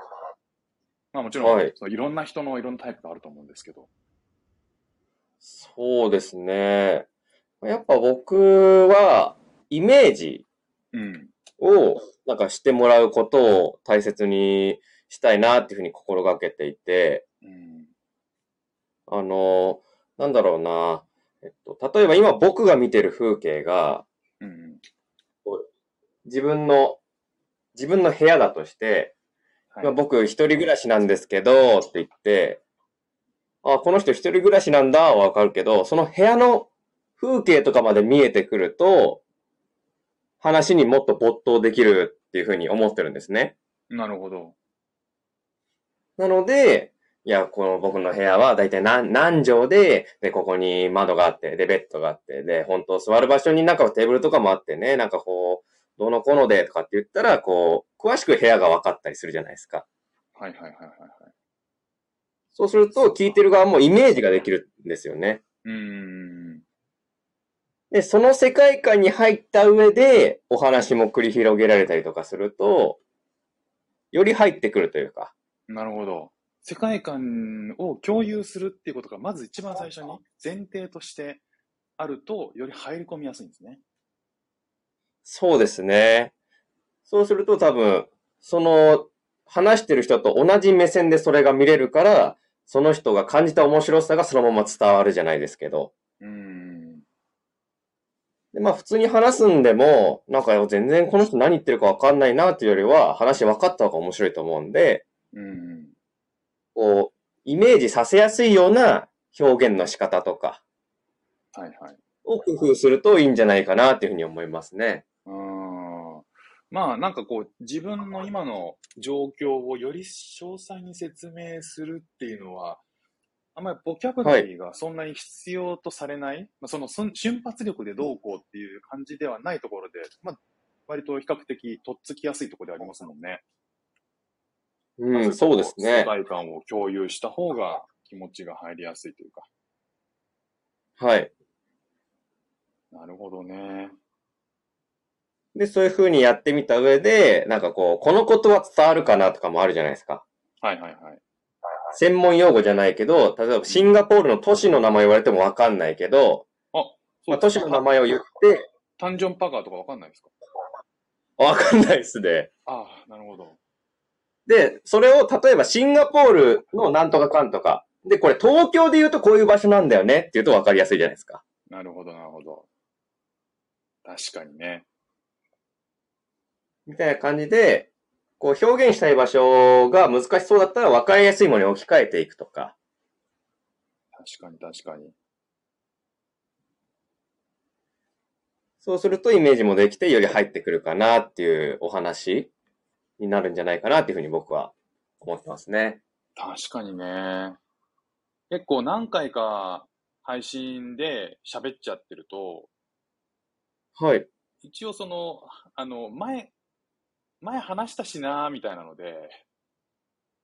まあもちろん、はいいろんな人のいろんなタイプがあると思うんですけど。そうですね。やっぱ僕は、イメージうん。を、なんかしてもらうことを大切にしたいなっていうふうに心がけていて、うん。あの、なんだろうな。えっと、例えば今僕が見てる風景が、うん。自分の、自分の部屋だとして、はいまあ、僕一人暮らしなんですけど、って言って、あ、この人一人暮らしなんだはわかるけど、その部屋の風景とかまで見えてくると、話にもっと没頭できるっていうふうに思ってるんですね。なるほど。なので、いや、この僕の部屋はだいたい何何畳で、で、ここに窓があって、で、ベッドがあって、で、本当座る場所になんかテーブルとかもあってね、なんかこう、どうのこうのでとかって言ったら、こう、詳しく部屋が分かったりするじゃないですか。はいはいはいはいはい。そうすると、聞いてる側もイメージができるんですよね。うーん。で、その世界観に入った上で、お話も繰り広げられたりとかすると、より入ってくるというか。なるほど。世界観を共有するっていうことが、まず一番最初に前提としてあると、より入り込みやすいんですね。そうですね。そうすると多分、その、話してる人と同じ目線でそれが見れるから、その人が感じた面白さがそのまま伝わるじゃないですけど。うーん。で、まあ普通に話すんでも、なんか全然この人何言ってるかわかんないなっていうよりは、話分かった方が面白いと思うんで、うん。こう、イメージさせやすいような表現の仕方とかはいはい。を工夫するといいんじゃないかなっていうふうに思いますね。うーん。まあなんかこう、自分の今の状況をより詳細に説明するっていうのは、あんまりボキャブラリーがそんなに必要とされない、まあ、その瞬発力でどうこうっていう感じではないところで、まあ、割と比較的とっつきやすいところでありますもんね。うん、そうです世ね。界観を共有した方が気持ちが入りやすいというか。はい。なるほどね。で、そういう風にやってみた上で、なんかこう、このことは伝わるかなとかもあるじゃないですか。はいはいはい。専門用語じゃないけど、例えばシンガポールの都市の名前言われてもわかんないけど、まあ、都市の名前を言って、タンジョンパガーとかわかんないですか？わかんないっすね。ああ、なるほど。で、それを例えばシンガポールのなんとかかんとか、で、これ東京で言うとこういう場所なんだよねって言うとわかりやすいじゃないですか。なるほど、なるほど。確かにね。みたいな感じで、こう表現したい場所が難しそうだったら分かりやすいものに置き換えていくとか。確かに、確かに。そうするとイメージもできてより入ってくるかなっていうお話になるんじゃないかなっていうふうに僕は思ってますね。確かにね。結構何回か配信で喋っちゃってると、はい。一応その、あの、前、前話したしなーみたいなので、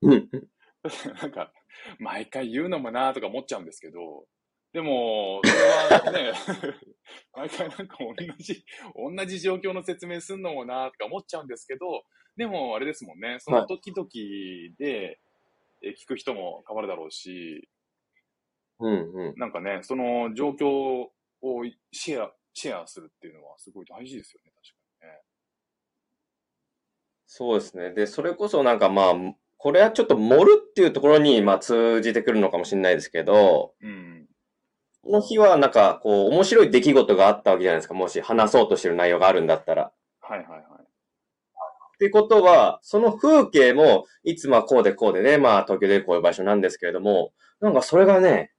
うん。(laughs) なんか、毎回言うのもなーとか思っちゃうんですけど、でも、それはね、(laughs) 毎回なんか同じ、同じ状況の説明すんのもなーとか思っちゃうんですけど、でもあれですもんね、その時々でえ聞く人も変わるだろうし、うんうん。なんかね、その状況をシェア、シェアするっていうのはすごい大事ですよね、確か。そうですね。で、それこそなんかまあ、これはちょっと盛るっていうところにまあ通じてくるのかもしれないですけど、うん。この日はなんかこう面白い出来事があったわけじゃないですか。もし話そうとしてる内容があるんだったら。はいはいはい。ってことは、その風景も、いつまあこうでこうでね、まあ東京でこういう場所なんですけれども、なんかそれがね、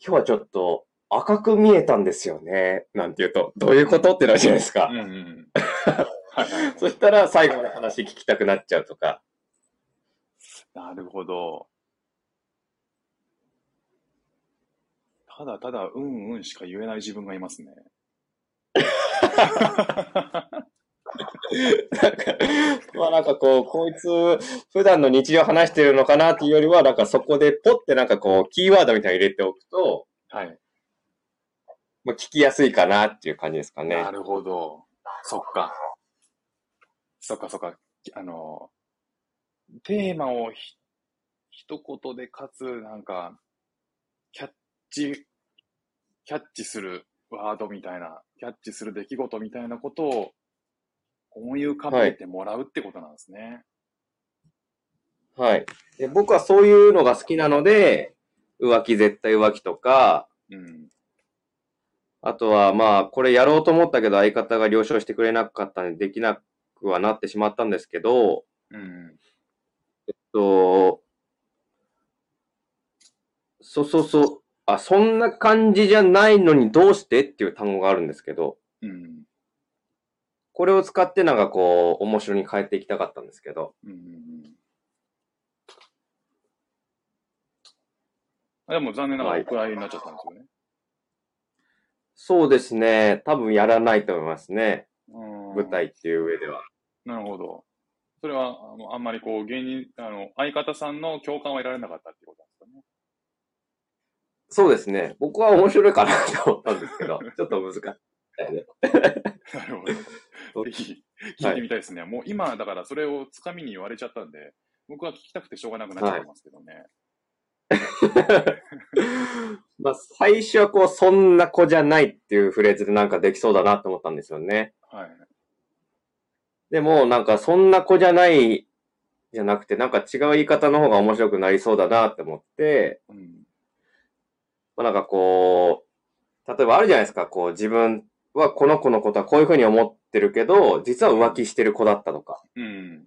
今日はちょっと赤く見えたんですよね。なんて言うと、どういうことってなるじゃないですか。うんうん。(laughs) はい。そしたら最後まで話聞きたくなっちゃうとか。なるほど。ただただ、うんうんしか言えない自分がいますね。なんか、まあなんかこう、こいつ、普段の日常話してるのかなっていうよりは、なんかそこでポッてなんかこう、キーワードみたいに入れておくと、はい。まあ聞きやすいかなっていう感じですかねな。るほど。そっか。そっかそっか。あの、テーマをひ一言でかつ、なんか、キャッチ、キャッチするワードみたいな、キャッチする出来事みたいなことを思い浮かべてもらうってことなんですね。はい。で僕はそういうのが好きなので、浮気絶対浮気とか、うん。あとはまあ、これやろうと思ったけど相方が了承してくれなかったんでできなくはなってしまったんですけど、うん。えっと、そうそうそう、あ、そんな感じじゃないのにどうしてっていう単語があるんですけど、うん。これを使ってなんかこう、面白に変えていきたかったんですけど、うんでも残念ながらお蔵入りになっちゃったんですよね。そうですね、多分やらないと思いますね、うん舞台っていう上では。なるほど。それは、あのあんまりこう、芸人、あの、相方さんの共感は得られなかったっていうことなんですそうですね、僕は面白いかなと思ったんですけど、(laughs) ちょっと難しいね。かね。なるほど。(laughs) ぜひ、聞いてみたいですね。もう今、だからそれをつかみに言われちゃったんで、僕は聞きたくてしょうがなくなっちゃいますけどね。(laughs) まあ、最初はこう、そんな子じゃないっていうフレーズでなんかできそうだなと思ったんですよね。はい。でも、なんか、そんな子じゃない、じゃなくて、なんか違う言い方の方が面白くなりそうだなって思って、うん。まあ、なんかこう、例えばあるじゃないですか、こう、自分はこの子のことはこういうふうに思ってるけど、実は浮気してる子だったとか。うん。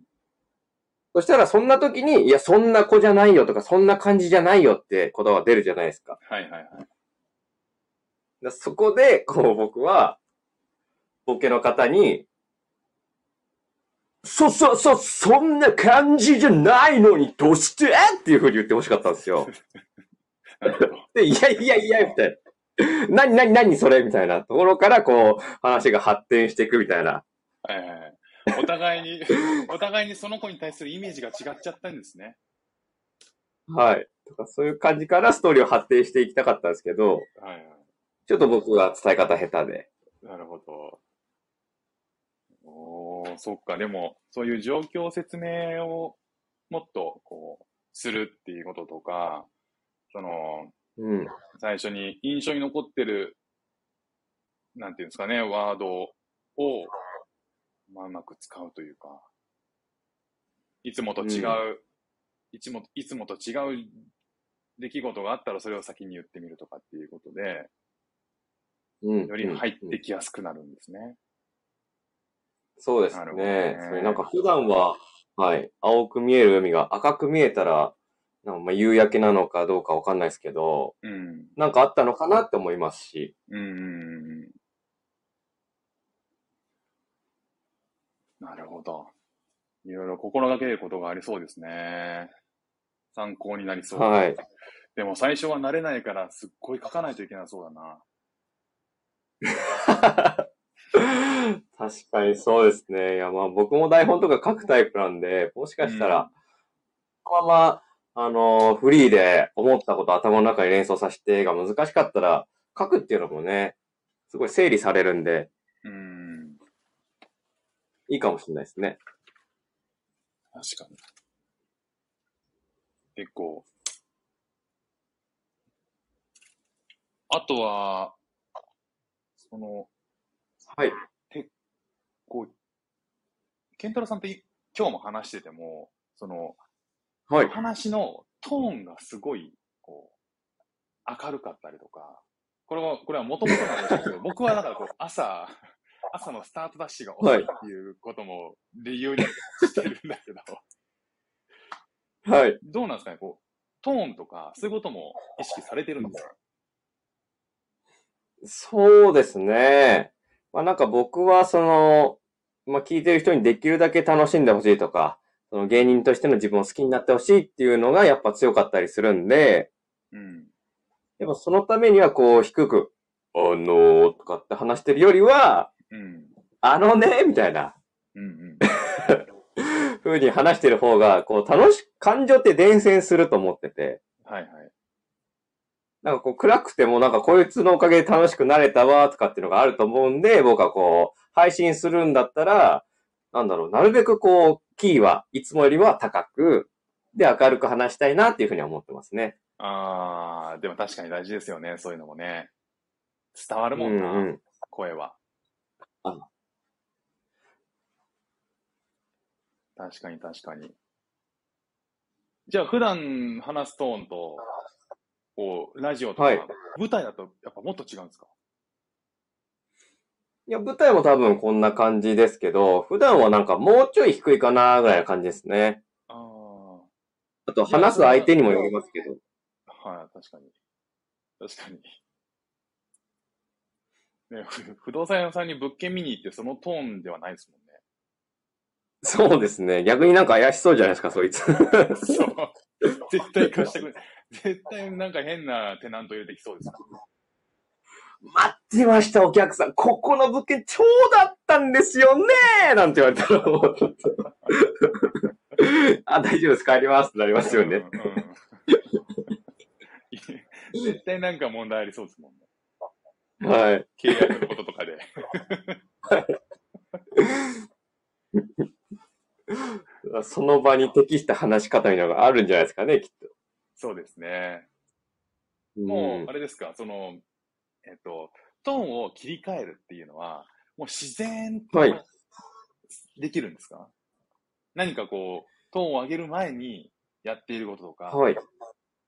そしたら、そんな時に、いや、そんな子じゃないよとか、そんな感じじゃないよって言葉が出るじゃないですか。はいはいはい。だそこで、こう、僕は、ボケの方に、そ、そ、そ、そんな感じじゃないのに、どうして？っていう風に言ってほしかったんですよ。(laughs) で、いやいやいや、みたいな。何、何、何それみたいなところから、こう、話が発展していくみたいな。はいはいはい。お互いに、(laughs) お互いにその子に対するイメージが違っちゃったんですね。はい。とかそういう感じからストーリーを発展していきたかったんですけど、はいはい。ちょっと僕が伝え方下手で。なるほど。おー、そっか。でも、そういう状況説明をもっと、こう、するっていうこととか、その、うん。最初に印象に残ってる、なんていうんですかね、ワードを、まあ、うまく使うというか、いつもと違う、いつも、いつもと違う出来事があったらそれを先に言ってみるとかっていうことで、うん。より入っうんてきやすくなるんですね。そうですねね。それなんか普段は、はい、青く見える海が赤く見えたら、なんかまあ夕焼けなのかどうかわかんないですけど、うん。なんかあったのかなって思いますし、うん。なるほど。いろいろ心がけることがありそうですね。参考になりそう。はい。でも最初は慣れないからすっごい書かないといけなそうだな。(laughs) 確かにそうですね。いや、まあ僕も台本とか書くタイプなんで、もしかしたら、このまま、あのフリーで思ったこと頭の中に連想させてが難しかったら、書くっていうのもね、すごい整理されるんで、うん。いいかもしれないですね。確かに。結構。あとは、その、はい。こう、ケンタロウさんってい今日も話してても、その、はい。話のトーンがすごい、こう、明るかったりとか、これは、これはもともとなんですけど、(laughs) 僕はだからこう、朝、朝のスタートダッシュが遅いっていうことも理由にしてるんだけど、はい。どうなんですかね、こう、トーンとか、そういうことも意識されてるんですか？そうですね。まあなんか僕はその、まあ聞いてる人にできるだけ楽しんでほしいとか、その芸人としての自分を好きになってほしいっていうのがやっぱ強かったりするんで、うん。やっぱそのためにはこう低く、あのー、とかって話してるよりは、うん。あのね、みたいなうんうん。(laughs) 風に話してる方が、こう楽し、感情って伝染すると思ってて、はいはい。なんかこう暗くてもなんかこいつのおかげで楽しくなれたわとかっていうのがあると思うんで、僕はこう、配信するんだったら、なんだろう、なるべくこう、キーはいつもよりは高く、で明るく話したいなっていうふうには思ってますね。あー、でも確かに大事ですよね、そういうのもね。伝わるもんな、うんうん声は。あ確かに確かに。じゃあ普段話すトーンと、こう、ラジオとか、はい舞台だとやっぱもっと違うんですか？いや、舞台も多分こんな感じですけど、普段はなんかもうちょい低いかなぐらいな感じですね。ああと話す相手にもよりますけど。あ、はい、確かに。確かに。ね、ふ不動産屋さんに物件見に行ってそのトーンではないですもんね。そうですね。逆になんか怪しそうじゃないですか、そいつ。そう。絶対貸してくれ。絶対なんか変なテナント入れてきそうです。待ってました、お客さん。ここの物件超だったんですよねなんて言われたらもうちょっとあ、大丈夫です。帰りますってなりますよね。うんうん絶対なんか問題ありそうですもんね。はい。契約のこととかで。その場に適した話し方みたいなのがあるんじゃないですかね、きっと。そうですね。うんもう、あれですか、その、えっと、トーンを切り替えるっていうのは、もう自然とはいできるんですか、何かこう、トーンを上げる前にやっていることとか、はい。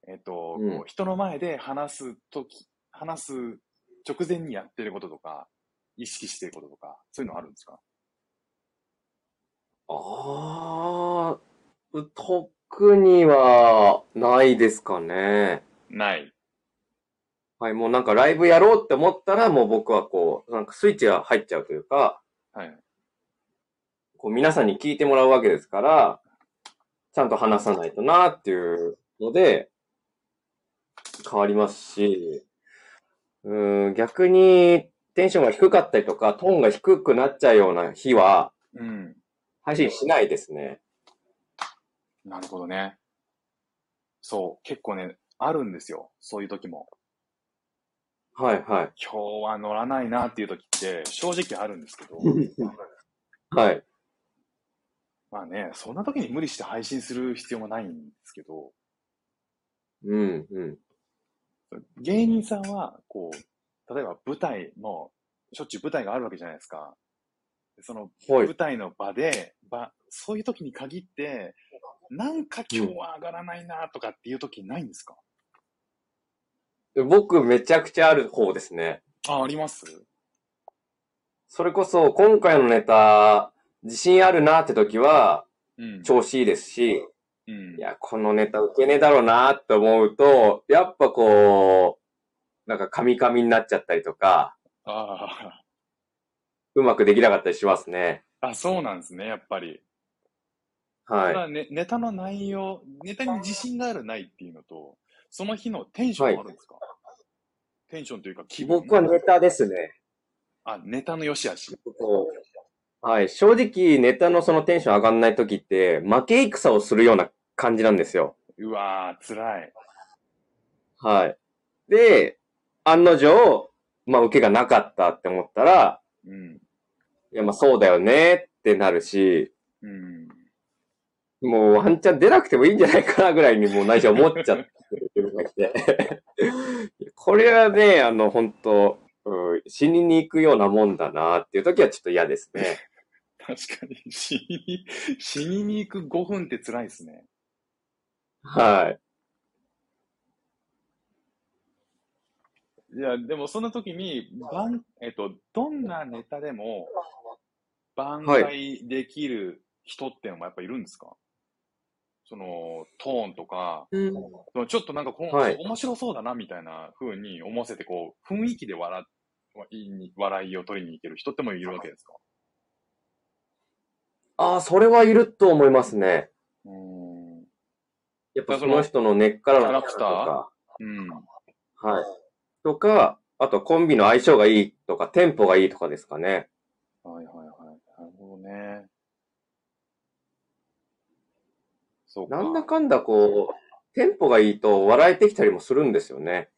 えっと、うんこう人の前で話すとき、話す直前にやってることとか、意識してることとか、そういうのあるんですか？ああ、特にはないですかね。ない。はい、もうなんかライブやろうって思ったら、もう僕はこう、なんかスイッチが入っちゃうというか、はい。こう皆さんに聞いてもらうわけですから、ちゃんと話さないとなっていうので、変わりますし、うーん、逆にテンションが低かったりとか、トーンが低くなっちゃうような日は、うん。配信しないですね。なるほどね。そう、結構ね、あるんですよ。そういう時も。はいはい。今日は乗らないなっていう時って、正直あるんですけど、(laughs) はい。まあね、そんな時に無理して配信する必要もないんですけど、うん、うん。芸人さんは、こう、例えば舞台も、しょっちゅう舞台があるわけじゃないですか。そのはい舞台の場で、場、そういう時に限って、なんか今日は上がらないなとかっていう時ないんですか、僕めちゃくちゃある方ですね。あ、あります？それこそ今回のネタ、自信あるなって時はうん。調子いいですし、うんい。や、このネタ受けねえだろうなって思うと、やっぱこう、なんかカミカミになっちゃったりとか、あうまくできなかったりしますね。あ。あ、そうなんですね、やっぱり。たはだね、ネタの内容、ネタに自信があるないっていうのと、その日のテンションもあるんですか、テンションというか気い。分。僕はネタですね。あ、ネタの良し悪し。はい。正直、ネタのそのテンション上がんない時って、負け戦をするような感じなんですよ。うわー、辛い。はい。で、案の定、まあ、受けがなかったって思ったら、うん。いや、まあ、そうだよねってなるし、うん。もうワンチャン出なくてもいいんじゃないかなぐらいにもう内緒思っちゃってるのが来て。(laughs) これはね、あの、本当うん死にに行くようなもんだなっていう時はちょっと嫌ですね。(laughs) 確かに、死に、死にに行く5分って辛いですね。はい。いや、でもその時に、番、えっと、どんなネタでも、挽回できる人ってのもやっぱいるんですか？その、トーンとか、うん。そのちょっとなんかこの、はい面白そうだなみたいな風に思わせて、こう、雰囲気で笑いい笑いを取りに行ける人ってもいるわけですか？ああ、それはいると思いますね。うーん。やっぱその人の根っからのキャラクター？うん。はい。とか、あとコンビの相性がいいとか、テンポがいいとかですかね。はいはいはい。なるほどね。そうか。なんだかんだこう、テンポがいいと笑えてきたりもするんですよね。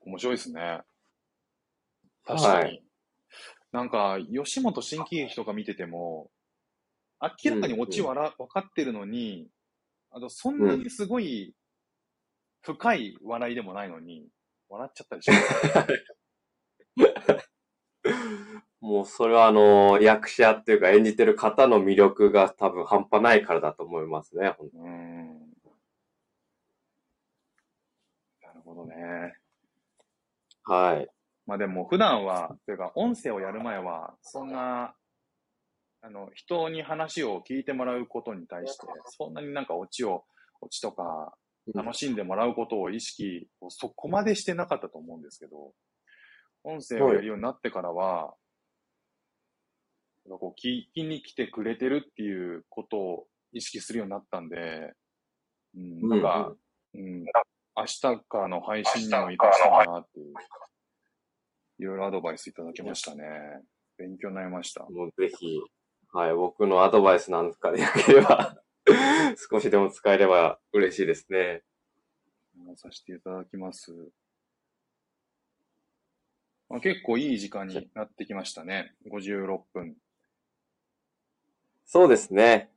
面白いですね。確かに。はいなんか、吉本新喜劇とか見てても、明らかにオチわら、分かってるのに、あと、そんなにすごい深い笑いでもないのに、笑っちゃったりします。(laughs) もうそれはあの、役者っていうか演じてる方の魅力が多分半端ないからだと思いますね。本当うーん。なるほどね。はい。まあでも普段は、というか音声をやる前は、そんな、あの、人に話を聞いてもらうことに対して、そんなになんかオチを、オチとか、楽しんでもらうことを意識をそこまでしてなかったと思うんですけど、音声をやるようになってからは、こう聞きに来てくれてるっていうことを意識するようになったんで、うん、なんか、うん、明日からの配信にも活かしたいなっていう、いろいろアドバイスいただきましたね。勉強になりました。もうぜひ、はい、僕のアドバイスなんかでよければ、(laughs) 少しでも使えれば嬉しいですね。させていただきます。まあ、結構いい時間になってきましたね。56分。そうですね。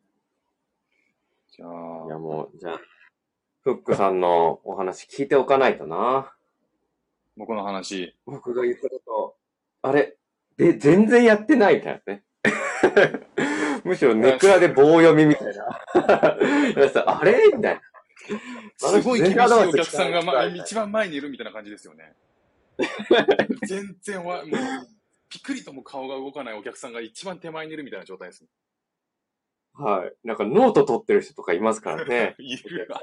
じゃいやあ、もう、じゃあ、フックさんのお話聞いておかないとな。僕の話。僕が言ったこと、あれ、で、全然やってないみたいなね。(laughs) むしろネクラで棒読みみたいな。(laughs) あれ？みたいな。すごい厳しいお客さんが、ま (laughs) 一番前にいるみたいな感じですよね。(laughs) 全然わ、もう、ピクリとも顔が動かないお客さんが一番手前にいるみたいな状態です。はい。なんかノート取ってる人とかいますからね。いるわ。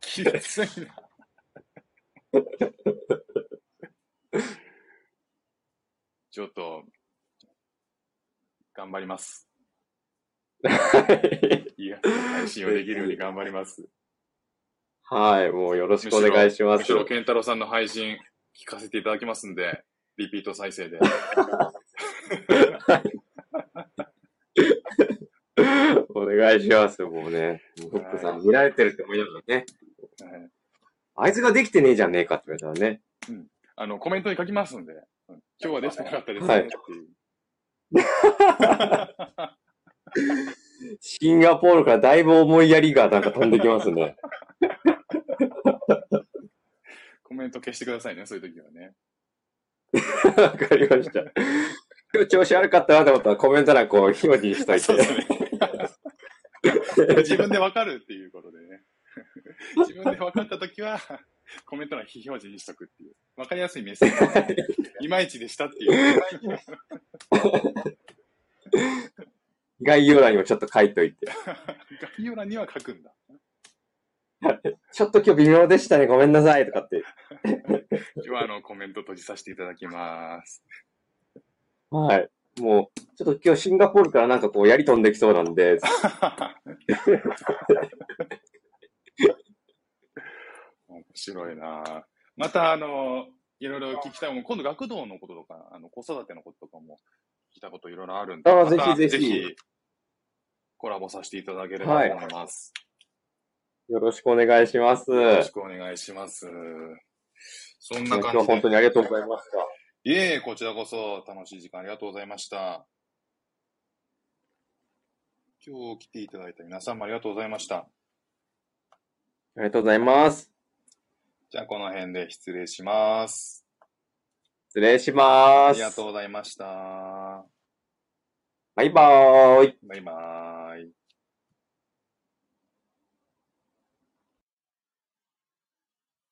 きついな。ちょっと、頑張ります。いや、配信をできるように頑張ります。はい。もうよろしくお願いしますむし。ろ、健太郎さんの配信聞かせていただきますんで、リピート再生で。(laughs) お願いします。もうね。もうフックさん見られてるって思いながらね。はいあいつができてねえじゃねえかって言われたらね。あの、コメントに書きますんで、うん今日はできてなかったですはいねっていう。(laughs) シンガポールからだいぶ思いやりがなんか飛んできますね。コメント消してくださいね、そういう時はね。わかりました。今日調子悪かったなと思ったらコメント欄こう表示しといそうてです。ね。自分でわかるっていうことでね。自分で分かったときは、コメント欄非表示にしとくっていう。わかりやすいメッセージ。(laughs) いまいちでしたっていう。(laughs) (laughs) 概要欄にもちょっと書いといて。概要欄には書くんだ。ちょっと今日微妙でしたね。ごめんなさい。とかって。今日はあのコメント閉じさせていただきます。はい。もう、ちょっと今日シンガポールからなんかこうやり飛んできそうなんで、面白いなまた、あの、いろいろ聞きたいもん、今度学童のこととか、あの、子育てのこととかも聞きたこといろいろあるんで、あまたぜひぜひコラボさせていただければと思います。よろしくお願いします。よろしくお願いします。そんな今日感じで。は本当にありがとうございました。いえいえ、こちらこそ楽しい時間ありがとうございました。今日来ていただいた皆さんもありがとうございました。ありがとうございます。じゃあ、この辺で失礼します。失礼します。ありがとうございました。バイバーイ。バイバーイ。